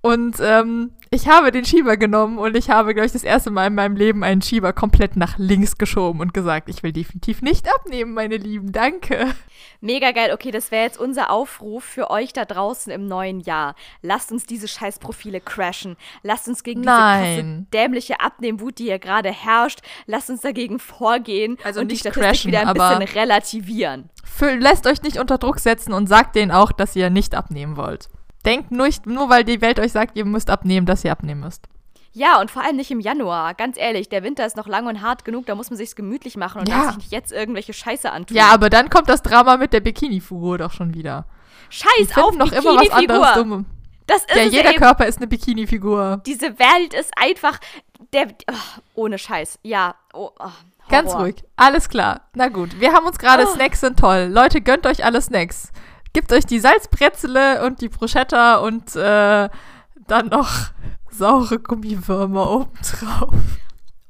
Und ähm, ich habe den Schieber genommen und ich habe, glaube ich, das erste Mal in meinem Leben einen Schieber komplett nach links geschoben und gesagt, ich will definitiv nicht abnehmen, meine Lieben, danke. Mega geil. Okay, das wäre jetzt unser Aufruf für euch da draußen im neuen Jahr. Lasst uns diese Scheißprofile crashen. Lasst uns gegen Nein. diese dämliche Abnehmwut, die hier gerade herrscht, lasst uns dagegen vorgehen also und nicht die Statistik crashen, wieder ein bisschen relativieren. Für, lässt euch nicht unter Druck setzen und sagt denen auch, dass ihr nicht abnehmen wollt. Denkt nicht, nur weil die Welt euch sagt, ihr müsst abnehmen, dass ihr abnehmen müsst. Ja, und vor allem nicht im Januar. Ganz ehrlich, der Winter ist noch lang und hart genug, da muss man sich's gemütlich machen und Ja. darf sich nicht jetzt irgendwelche Scheiße antun. Ja, aber dann kommt das Drama mit der Bikini-Figur doch schon wieder. Scheiß auf doch immer was anderes dumm. Das ist Ja, jeder eben. Körper ist eine Bikini-Figur. Diese Welt ist einfach der oh, ohne Scheiß. Ja, oh, oh, Ganz ruhig. Alles klar. Na gut. Wir haben uns gerade Oh. Snacks sind toll. Leute, gönnt euch alle Snacks. Gebt euch die Salzbrezele und die Bruschetta und äh, dann noch saure Gummiwürmer obendrauf.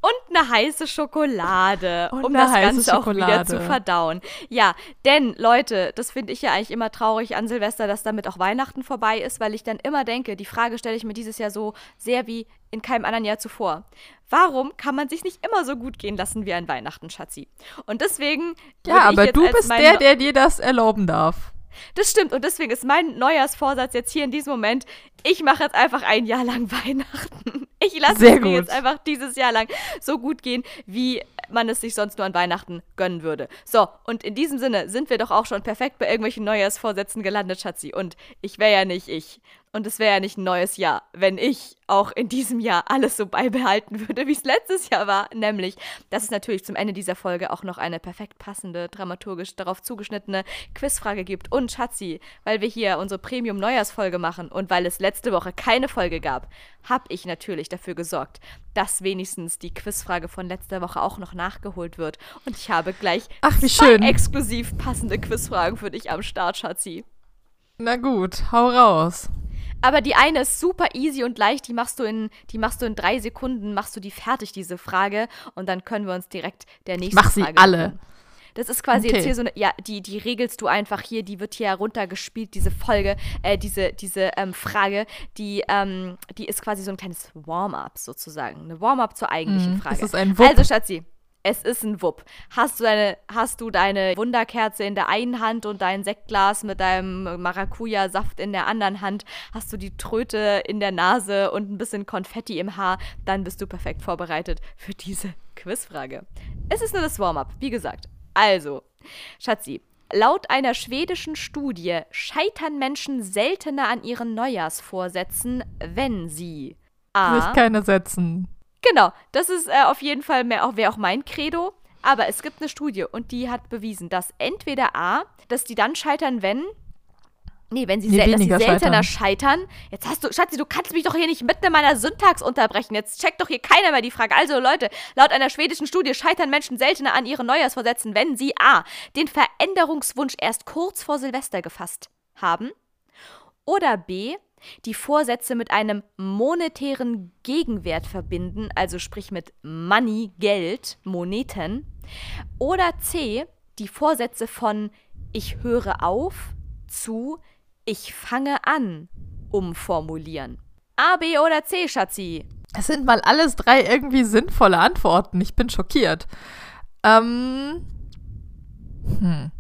Und eine heiße Schokolade, Und um das heiße Ganze auch wieder Schokolade. zu verdauen. Ja, denn Leute, das finde ich ja eigentlich immer traurig an Silvester, dass damit auch Weihnachten vorbei ist, weil ich dann immer denke, die Frage stelle ich mir dieses Jahr so sehr wie in keinem anderen Jahr zuvor. Warum kann man sich nicht immer so gut gehen lassen wie an Weihnachten, Schatzi? Und deswegen Ja, aber du bist der, der dir das erlauben darf. Das stimmt und deswegen ist mein Neujahrsvorsatz jetzt hier in diesem Moment, ich mache jetzt einfach ein Jahr lang Weihnachten. Ich lasse es mir jetzt einfach dieses Jahr lang so gut gehen, wie man es sich sonst nur an Weihnachten gönnen würde. So, und in diesem Sinne sind wir doch auch schon perfekt bei irgendwelchen Neujahrsvorsätzen gelandet, Schatzi. Und ich wäre ja nicht ich. Und es wäre ja nicht ein neues Jahr, wenn ich auch in diesem Jahr alles so beibehalten würde, wie es letztes Jahr war. Nämlich, dass es natürlich zum Ende dieser Folge auch noch eine perfekt passende, dramaturgisch darauf zugeschnittene Quizfrage gibt. Und Schatzi, weil wir hier unsere Premium-Neujahrsfolge machen und weil es letzte Woche keine Folge gab, habe ich natürlich dafür gesorgt, dass wenigstens die Quizfrage von letzter Woche auch noch nachgeholt wird. Und ich habe gleich Ach, wie zwei schön. exklusiv passende Quizfragen für dich am Start, Schatzi. Na gut, hau raus. Aber die eine ist super easy und leicht, die machst du in, die machst du in drei Sekunden, machst du die fertig, diese Frage, und dann können wir uns direkt der nächsten mach sie Frage alle. widmen. Das ist quasi Okay. jetzt hier so eine, ja, die, die regelst du einfach hier, die wird hier heruntergespielt, diese Folge, äh, diese, diese ähm, Frage, die, ähm, die ist quasi so ein kleines Warm-up sozusagen. Eine Warm-up zur eigentlichen Mhm, Frage. es ist ein Wupp. Also, Schatzi, es ist ein Wupp. Hast du deine, hast du deine Wunderkerze in der einen Hand und dein Sektglas mit deinem Maracuja-Saft in der anderen Hand, hast du die Tröte in der Nase und ein bisschen Konfetti im Haar, dann bist du perfekt vorbereitet für diese Quizfrage. Es ist nur das Warm-up, wie gesagt. Also, Schatzi, laut einer schwedischen Studie scheitern Menschen seltener an ihren Neujahrsvorsätzen, wenn sie A. Sich keine setzen. Genau, das ist äh, auf jeden Fall mehr auch wäre auch mein Credo. Aber es gibt eine Studie und die hat bewiesen, dass entweder A, dass die dann scheitern, wenn. Nee, wenn sie, Nee, dass sie seltener scheitern. Jetzt hast du, Schatzi, du kannst mich doch hier nicht mitten in meiner Syntax unterbrechen. Jetzt checkt doch hier keiner mehr die Frage. Also, Leute, laut einer schwedischen Studie scheitern Menschen seltener an ihren Neujahrsvorsätzen, wenn sie A. den Veränderungswunsch erst kurz vor Silvester gefasst haben. Oder B. Die Vorsätze mit einem monetären Gegenwert verbinden, also sprich mit Money, Geld, Moneten. Oder C. Die Vorsätze von ich höre auf zu ich fange an umformulieren. A, B oder C, Schatzi? Es sind mal alles drei irgendwie sinnvolle Antworten. Ich bin schockiert. Ähm. Hm.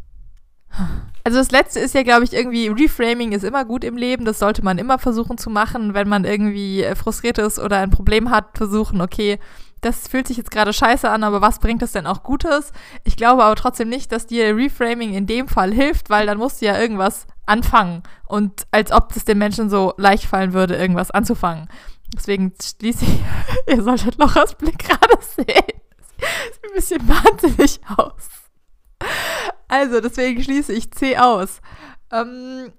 Also das letzte ist ja, glaube ich, irgendwie, Reframing ist immer gut im Leben. Das sollte man immer versuchen zu machen, wenn man irgendwie äh, frustriert ist oder ein Problem hat, versuchen, okay, das fühlt sich jetzt gerade scheiße an, aber was bringt das denn auch Gutes? Ich glaube aber trotzdem nicht, dass dir Reframing in dem Fall hilft, weil dann musst du ja irgendwas anfangen. Und als ob es den Menschen so leicht fallen würde, irgendwas anzufangen. Deswegen schließe ich, ihr solltet Lochers Blick gerade sehen. Sieht ein bisschen wahnsinnig aus. Also, deswegen schließe ich C aus. Ähm,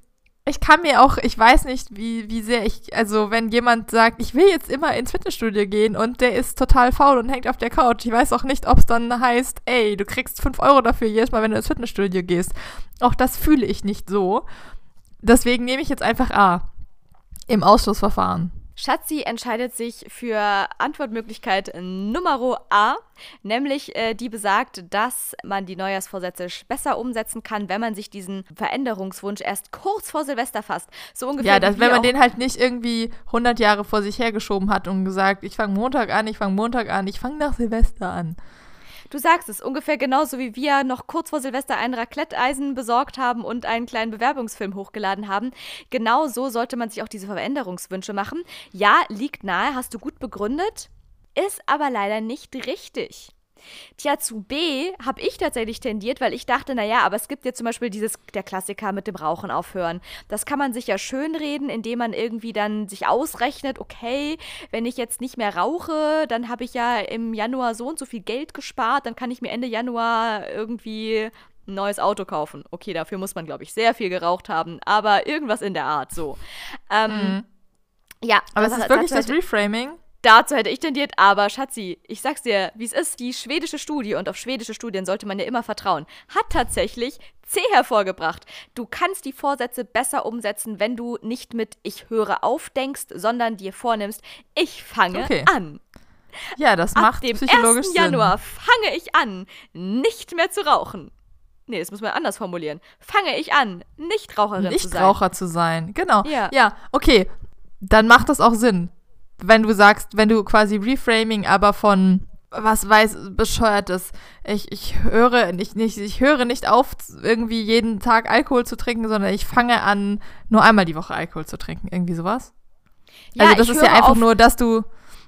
ich kann mir auch, ich weiß nicht, wie, wie sehr ich, also wenn jemand sagt, ich will jetzt immer ins Fitnessstudio gehen und der ist total faul und hängt auf der Couch, ich weiß auch nicht, ob es dann heißt, ey, du kriegst 5 Euro dafür jedes Mal, wenn du ins Fitnessstudio gehst. Auch das fühle ich nicht so. Deswegen nehme ich jetzt einfach A. Im Ausschlussverfahren. Schatzi entscheidet sich für Antwortmöglichkeit Nummer A, nämlich äh, die besagt, dass man die Neujahrsvorsätze besser umsetzen kann, wenn man sich diesen Veränderungswunsch erst kurz vor Silvester fasst. So ungefähr. Ja, das, wenn man den halt nicht irgendwie 100 Jahre vor sich hergeschoben hat und gesagt, ich fange Montag an, ich fange Montag an, ich fange nach Silvester an. Du sagst es, ungefähr genauso wie wir noch kurz vor Silvester ein Raclette-Eisen besorgt haben und einen kleinen Bewerbungsfilm hochgeladen haben. Genau so sollte man sich auch diese Veränderungswünsche machen. Ja, liegt nahe, hast du gut begründet, ist aber leider nicht richtig. Tja, zu B habe ich tatsächlich tendiert, weil ich dachte, naja, aber es gibt ja zum Beispiel dieses, der Klassiker mit dem Rauchen aufhören. Das kann man sich ja schönreden, indem man irgendwie dann sich ausrechnet, okay, wenn ich jetzt nicht mehr rauche, dann habe ich ja im Januar so und so viel Geld gespart, dann kann ich mir Ende Januar irgendwie ein neues Auto kaufen. Okay, dafür muss man, glaube ich, sehr viel geraucht haben, aber irgendwas in der Art so. Ähm, mhm. Ja, aber es ist wirklich das Reframing Dazu hätte ich tendiert, aber Schatzi, ich sag's dir, wie es ist, die schwedische Studie, und auf schwedische Studien sollte man ja immer vertrauen, hat tatsächlich C hervorgebracht. Du kannst die Vorsätze besser umsetzen, wenn du nicht mit ich höre auf denkst, sondern dir vornimmst, ich fange okay. an. Ja, das Ab macht dem psychologisch 1. Januar fange ich an, nicht mehr zu rauchen. Nee, das muss man anders formulieren. Fange ich an, nicht Raucherin nicht zu sein. Nicht Raucher zu sein, genau. Ja. ja, okay. Dann macht das auch Sinn wenn du sagst, wenn du quasi Reframing, aber von was weiß bescheuertes. Ich, ich höre nicht, nicht, ich höre nicht auf, irgendwie jeden Tag Alkohol zu trinken, sondern ich fange an, nur einmal die Woche Alkohol zu trinken. Irgendwie sowas. Ja, also das ist ja einfach nur, dass du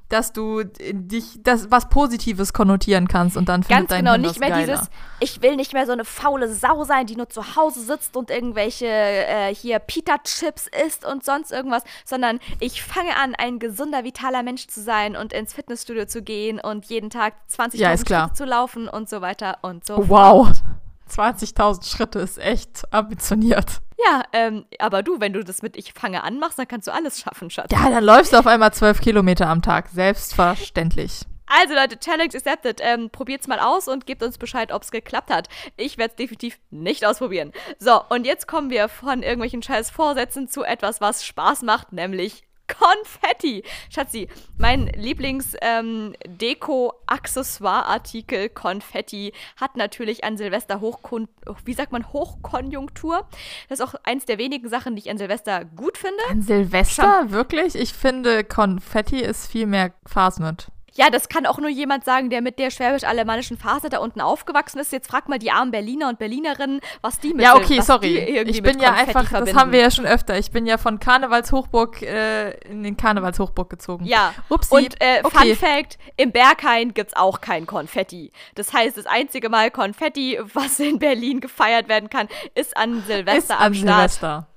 dass du dich das was Positives konnotieren kannst und dann findet Ganz dein genau, Kind nicht mehr geiler. dieses, ich will nicht mehr so eine faule Sau sein, die nur zu Hause sitzt und irgendwelche äh, hier Pita-Chips isst und sonst irgendwas, sondern ich fange an, ein gesunder, vitaler Mensch zu sein und ins Fitnessstudio zu gehen und jeden Tag 20.000 ja, Schritte zu laufen und so weiter und so. Wow. 20.000 Schritte ist echt ambitioniert. Ja, ähm, aber du, wenn du das mit Ich fange an machst, dann kannst du alles schaffen, Schatz. Ja, dann läufst du auf einmal 12 Kilometer am Tag. Selbstverständlich. Also Leute, Challenge accepted. Ähm, probiert's mal aus und gebt uns Bescheid, ob's geklappt hat. Ich werde es definitiv nicht ausprobieren. So, und jetzt kommen wir von irgendwelchen scheiß Vorsätzen zu etwas, was Spaß macht, nämlich Konfetti. Schatzi, mein Lieblings-Deko-Accessoire-Artikel ähm, Konfetti hat natürlich an Silvester Hochkon wie sagt man, Hochkonjunktur. Das ist auch eins der wenigen Sachen, die ich an Silvester gut finde. An Silvester? Scham Wirklich? Ich finde, Konfetti ist viel mehr Fasnet. Ja, das kann auch nur jemand sagen, der mit der schwäbisch-alemannischen Phase da unten aufgewachsen ist. Jetzt frag mal die armen Berliner und Berlinerinnen, was die mit Ja, okay, sorry. Ich bin ja einfach, verbinden. das haben wir ja schon öfter. Ich bin ja von Karnevalshochburg äh, in den Karnevalshochburg gezogen. Ja. Upsi. Und äh, okay. Fun Fact: Im Berghain gibt's auch kein Konfetti. Das heißt, das einzige Mal Konfetti, was in Berlin gefeiert werden kann, ist an Silvester ist am an Start. Silvester.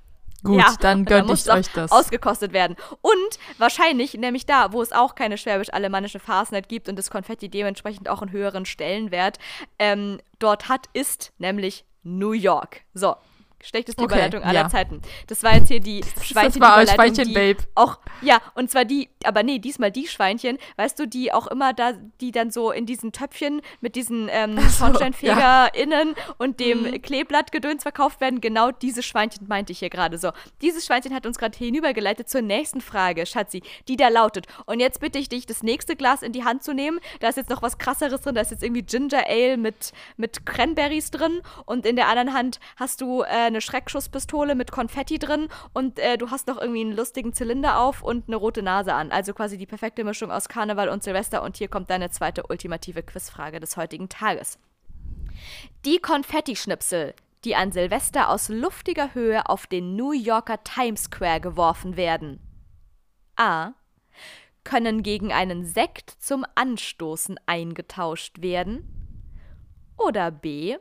Gut, ja, dann gönnt ich euch das. Ausgekostet werden. Und wahrscheinlich, nämlich da, wo es auch keine schwäbisch-alemannische Fastnet gibt und das Konfetti dementsprechend auch einen höheren Stellenwert ähm, dort hat, ist nämlich New York. So, Schlechteste okay, Überleitung aller ja. Zeiten. Das war jetzt hier die Schweinchen. Das war Schweinchen, Babe. Auch, ja, und zwar die, aber nee, diesmal die Schweinchen, weißt du, die auch immer da, die dann so in diesen Töpfchen mit diesen ähm, so, SchornsteinfegerInnen ja. und dem mhm. Kleeblattgedöns verkauft werden. Genau diese Schweinchen meinte ich hier gerade so. Dieses Schweinchen hat uns gerade hinübergeleitet zur nächsten Frage, Schatzi, die da lautet. Und jetzt bitte ich dich, das nächste Glas in die Hand zu nehmen. Da ist jetzt noch was krasseres drin. Da ist jetzt irgendwie Ginger Ale mit, mit Cranberries drin. Und in der anderen Hand hast du äh, eine Schreckschusspistole mit Konfetti drin und äh, du hast noch irgendwie einen lustigen Zylinder auf und eine rote Nase an. Also quasi die perfekte Mischung aus Karneval und Silvester. Und hier kommt deine zweite ultimative Quizfrage des heutigen Tages. Die Konfettischnipsel, die an Silvester aus luftiger Höhe auf den New Yorker Times Square geworfen werden. A. Können gegen einen Sekt zum Anstoßen eingetauscht werden. Oder B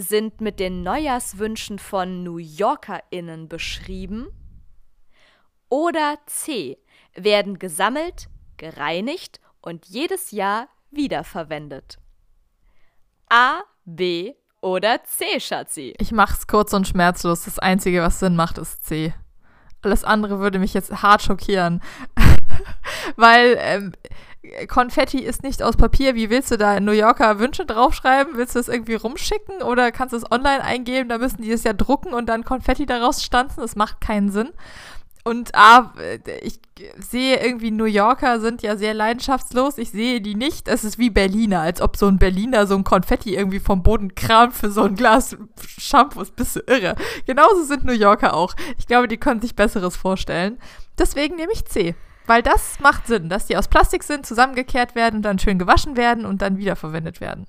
sind mit den Neujahrswünschen von New YorkerInnen beschrieben. Oder C. werden gesammelt, gereinigt und jedes Jahr wiederverwendet. A, B oder C, Schatzi? Ich mach's kurz und schmerzlos. Das Einzige, was Sinn macht, ist C. Alles andere würde mich jetzt hart schockieren. Weil ähm, Konfetti ist nicht aus Papier. Wie willst du da New Yorker Wünsche draufschreiben? Willst du es irgendwie rumschicken oder kannst du es online eingeben? Da müssen die es ja drucken und dann Konfetti daraus stanzen. Das macht keinen Sinn. Und A, ich sehe irgendwie, New Yorker sind ja sehr leidenschaftslos. Ich sehe die nicht. Es ist wie Berliner, als ob so ein Berliner so ein Konfetti irgendwie vom Boden kramt für so ein Glas Shampoo. Ist bist du irre. Genauso sind New Yorker auch. Ich glaube, die können sich Besseres vorstellen. Deswegen nehme ich C. Weil das macht Sinn, dass die aus Plastik sind, zusammengekehrt werden dann schön gewaschen werden und dann wiederverwendet werden.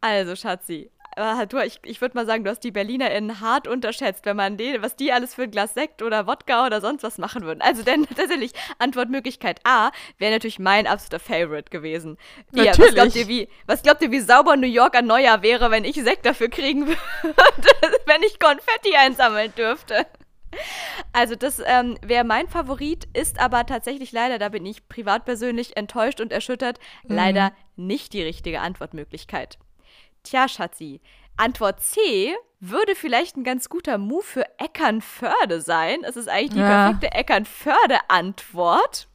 Also, Schatzi, äh, du, ich, ich würde mal sagen, du hast die BerlinerInnen hart unterschätzt, wenn man den, was die alles für ein Glas Sekt oder Wodka oder sonst was machen würden. Also denn tatsächlich, Antwortmöglichkeit A wäre natürlich mein absoluter Favorite gewesen. Natürlich. Ja, was, glaubt ihr, wie, was glaubt ihr, wie sauber New York an Neujahr wäre, wenn ich Sekt dafür kriegen würde, wenn ich Konfetti einsammeln dürfte? Also das ähm, wäre mein Favorit, ist aber tatsächlich leider, da bin ich privat persönlich enttäuscht und erschüttert, mhm. leider nicht die richtige Antwortmöglichkeit. Tja, Schatzi, Antwort C würde vielleicht ein ganz guter Move für Eckernförde sein. Es ist eigentlich die ja. perfekte Eckernförde-Antwort.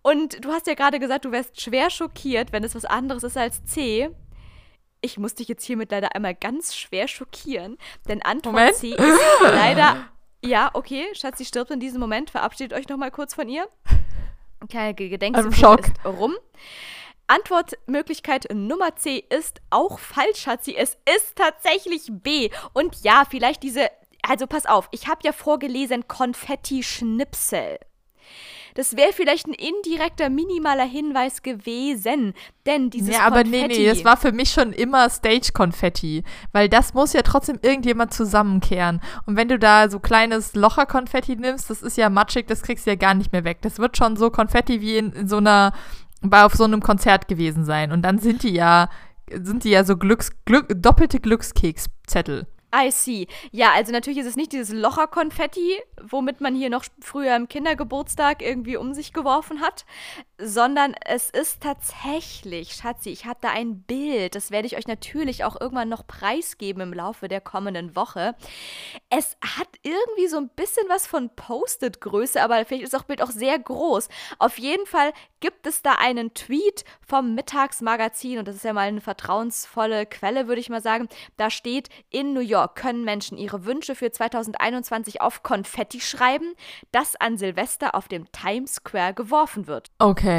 Und du hast ja gerade gesagt, du wärst schwer schockiert, wenn es was anderes ist als C. Ich muss dich jetzt hiermit leider einmal ganz schwer schockieren, denn Antwort Moment. C ist leider. Ja, okay, Schatzi stirbt in diesem Moment. Verabschiedet euch noch mal kurz von ihr. Keine Gedenksekunde ist rum. Antwortmöglichkeit Nummer C ist auch falsch, Schatzi. Es ist tatsächlich B. Und ja, vielleicht diese. Also pass auf, ich habe ja vorgelesen Konfetti-Schnipsel. Das wäre vielleicht ein indirekter, minimaler Hinweis gewesen. Denn dieses Ja, aber Konfetti nee, nee, das war für mich schon immer Stage-Konfetti. Weil das muss ja trotzdem irgendjemand zusammenkehren. Und wenn du da so kleines Locher-Konfetti nimmst, das ist ja matschig, das kriegst du ja gar nicht mehr weg. Das wird schon so Konfetti wie in, in so einer bei auf so einem Konzert gewesen sein. Und dann sind die ja, sind die ja so Glücks, Glück, doppelte Glückskekszettel. I see. Ja, also natürlich ist es nicht dieses Locher-Konfetti, womit man hier noch früher im Kindergeburtstag irgendwie um sich geworfen hat, sondern es ist tatsächlich, Schatzi, ich da ein Bild, das werde ich euch natürlich auch irgendwann noch preisgeben im Laufe der kommenden Woche. Es hat irgendwie so ein bisschen was von Post-it-Größe, aber vielleicht ist das Bild auch sehr groß. Auf jeden Fall gibt es da einen Tweet vom Mittagsmagazin und das ist ja mal eine vertrauensvolle Quelle, würde ich mal sagen. Da steht in New York können Menschen ihre Wünsche für 2021 auf Konfetti schreiben, das an Silvester auf dem Times Square geworfen wird. Okay.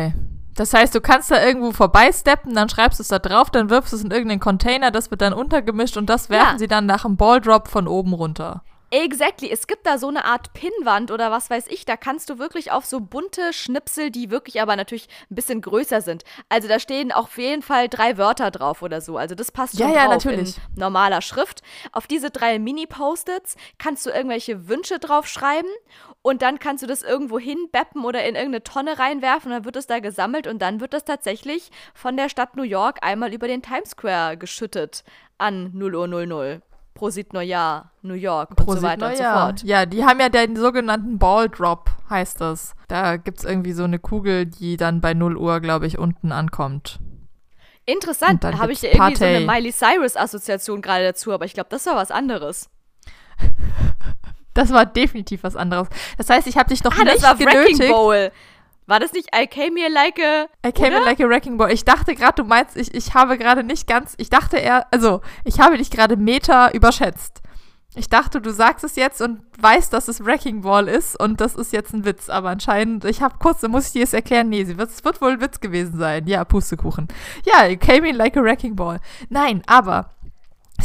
Das heißt, du kannst da irgendwo vorbeisteppen, dann schreibst du es da drauf, dann wirfst du es in irgendeinen Container, das wird dann untergemischt und das werfen ja. sie dann nach einem Balldrop von oben runter. Exactly. Es gibt da so eine Art Pinnwand oder was weiß ich. Da kannst du wirklich auf so bunte Schnipsel, die wirklich aber natürlich ein bisschen größer sind. Also da stehen auf jeden Fall drei Wörter drauf oder so. Also das passt schon ja, drauf ja, natürlich. in normaler Schrift. Auf diese drei Mini-Post-its kannst du irgendwelche Wünsche draufschreiben und dann kannst du das irgendwo hinbeppen oder in irgendeine Tonne reinwerfen und dann wird es da gesammelt und dann wird das tatsächlich von der Stadt New York einmal über den Times Square geschüttet an 0 Uhr 00. Prosit Neujahr, New York Prosit und so weiter Neujahr. und so fort. Ja, die haben ja den sogenannten Ball Drop, heißt das. Da gibt es irgendwie so eine Kugel, die dann bei 0 Uhr, glaube ich, unten ankommt. Interessant, da habe ich ja irgendwie so eine Miley Cyrus-Assoziation gerade dazu, aber ich glaube, das war was anderes. das war definitiv was anderes. Das heißt, ich habe dich noch ah, nicht das war genötigt. Bowl. War das nicht I came here like a. I came here like a wrecking ball. Ich dachte gerade, du meinst, ich, ich habe gerade nicht ganz. Ich dachte eher, also, ich habe dich gerade Meter überschätzt. Ich dachte, du sagst es jetzt und weißt, dass es Wrecking Ball ist und das ist jetzt ein Witz. Aber anscheinend, ich habe kurz, da muss ich dir es erklären. Nee, es wird, wird wohl ein Witz gewesen sein. Ja, Pustekuchen. Ja, I came in like a wrecking ball. Nein, aber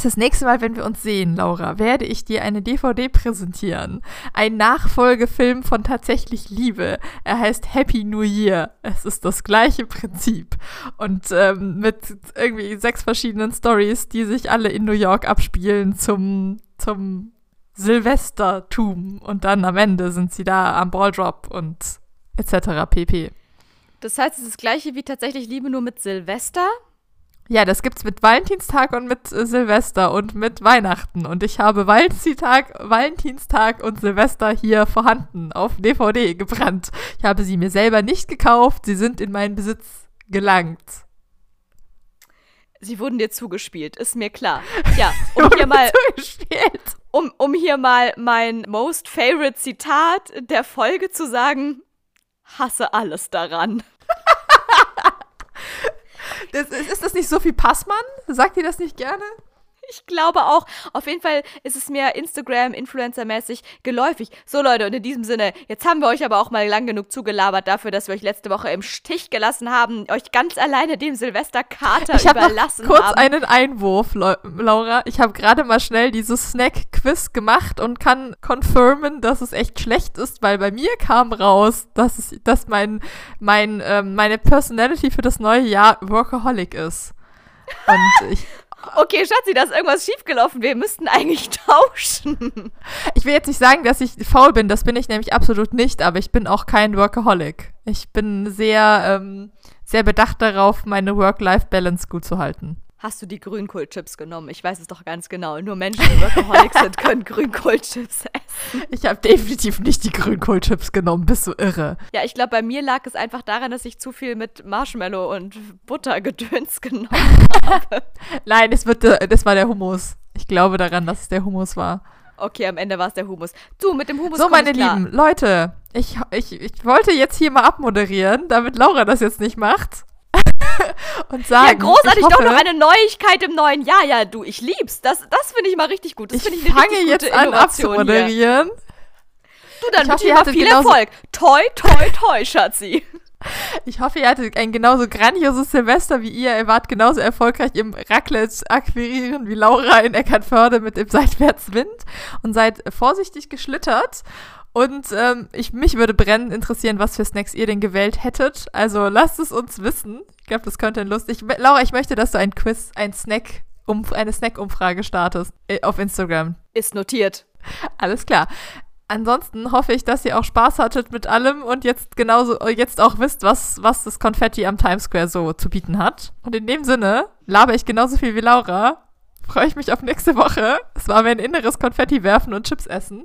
das nächste Mal, wenn wir uns sehen, Laura, werde ich dir eine DVD präsentieren. Ein Nachfolgefilm von Tatsächlich Liebe. Er heißt Happy New Year. Es ist das gleiche Prinzip. Und ähm, mit irgendwie sechs verschiedenen Stories, die sich alle in New York abspielen zum, zum Silvestertum. Und dann am Ende sind sie da am Balldrop und etc. pp. Das heißt, es ist das gleiche wie Tatsächlich Liebe, nur mit Silvester? Ja, das gibt's mit Valentinstag und mit äh, Silvester und mit Weihnachten. Und ich habe Valentinstag, Valentinstag und Silvester hier vorhanden auf DVD gebrannt. Ich habe sie mir selber nicht gekauft, sie sind in meinen Besitz gelangt. Sie wurden dir zugespielt, ist mir klar. Ja, um hier mal, um, um hier mal mein most favorite Zitat der Folge zu sagen, hasse alles daran. Das, ist, das nicht Sophie Passmann? Sagt ihr das nicht gerne? Ich glaube auch. Auf jeden Fall ist es mir Instagram-Influencer-mäßig geläufig. So, Leute, und in diesem Sinne, jetzt haben wir euch aber auch mal lang genug zugelabert dafür, dass wir euch letzte Woche im Stich gelassen haben, euch ganz alleine dem Silvesterkater ich hab überlassen noch kurz haben. einen Einwurf, Laura. Ich habe gerade mal schnell dieses Snack-Quiz gemacht und kann confirmen, dass es echt schlecht ist, weil bei mir kam raus, dass, es, dass mein, mein, ähm, meine Personality für das neue Jahr Workaholic ist. Und ich Okay, Schatzi, da ist irgendwas schiefgelaufen. Wir müssten eigentlich tauschen. Ich will jetzt nicht sagen, dass ich faul bin. Das bin ich nämlich absolut nicht. Aber ich bin auch kein Workaholic. Ich bin sehr, ähm, sehr bedacht darauf, meine Work-Life-Balance gut zu halten. Hast du die Grünkohlchips genommen? Ich weiß es doch ganz genau. Nur Menschen, die Workaholics sind, können Grünkohlchips essen. Ich habe definitiv nicht die Grünkohlchips genommen. Bist du irre? Ja, ich glaube, bei mir lag es einfach daran, dass ich zu viel mit Marshmallow und Buttergedöns genommen habe. Nein, es wird, äh, das war der Hummus. Ich glaube daran, dass es der Hummus war. Okay, am Ende war es der Hummus. Du, mit dem Hummus So, meine Lieben, Leute, ich, ich, ich wollte jetzt hier mal abmoderieren, damit Laura das jetzt nicht macht. und sagen. Ja, großartig, hoffe, doch noch eine Neuigkeit im neuen Jahr. Ja, du, ich lieb's. Das, das finde ich mal richtig gut. Das ich ich fange jetzt an abzumoderieren. Du, dann ich hoffe, hoffe, viel Erfolg. Toi, toi, toi, Schatzi. Ich hoffe, ihr hattet ein genauso grandioses Silvester wie ihr. Ihr wart genauso erfolgreich im Raclette akquirieren wie Laura in Eckernförde mit dem Seitwärtswind und seid vorsichtig geschlittert. Und ähm, ich, mich würde brennend interessieren, was für Snacks ihr denn gewählt hättet. Also lasst es uns wissen. Ich glaube, das könnte lustig. Laura, ich möchte, dass du ein Quiz, ein Snack, um, eine Snack-Umfrage startest äh, auf Instagram. Ist notiert. Alles klar. Ansonsten hoffe ich, dass ihr auch Spaß hattet mit allem und jetzt genauso jetzt auch wisst, was, was das Konfetti am Times Square so zu bieten hat. Und in dem Sinne laber ich genauso viel wie Laura. Freue ich mich auf nächste Woche. Es war mir ein inneres Konfetti werfen und Chips essen.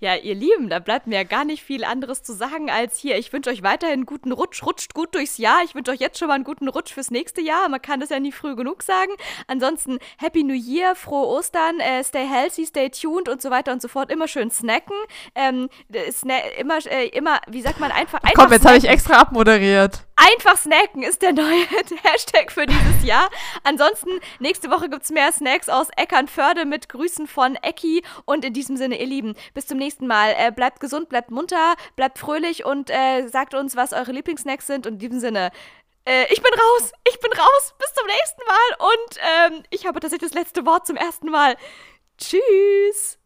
Ja, ihr Lieben, da bleibt mir ja gar nicht viel anderes zu sagen als hier. Ich wünsche euch weiterhin guten Rutsch. Rutscht gut durchs Jahr. Ich wünsche euch jetzt schon mal einen guten Rutsch fürs nächste Jahr. Man kann das ja nie früh genug sagen. Ansonsten Happy New Year, frohe Ostern, äh, stay healthy, stay tuned und so weiter und so fort. Immer schön snacken. Ähm, sna immer, äh, immer, wie sagt man, einfach. einfach Komm, jetzt habe ich extra abmoderiert. Einfach snacken ist der neue Hashtag für dieses Jahr. Ansonsten, nächste Woche gibt es mehr Snacks aus Eckernförde mit Grüßen von Ecki. Und in diesem Sinne, ihr Lieben, bis zum nächsten Mal. Äh, bleibt gesund, bleibt munter, bleibt fröhlich und äh, sagt uns, was eure Lieblingssnacks sind. Und in diesem Sinne, äh, ich bin raus, ich bin raus, bis zum nächsten Mal. Und ähm, ich habe tatsächlich das letzte Wort zum ersten Mal. Tschüss.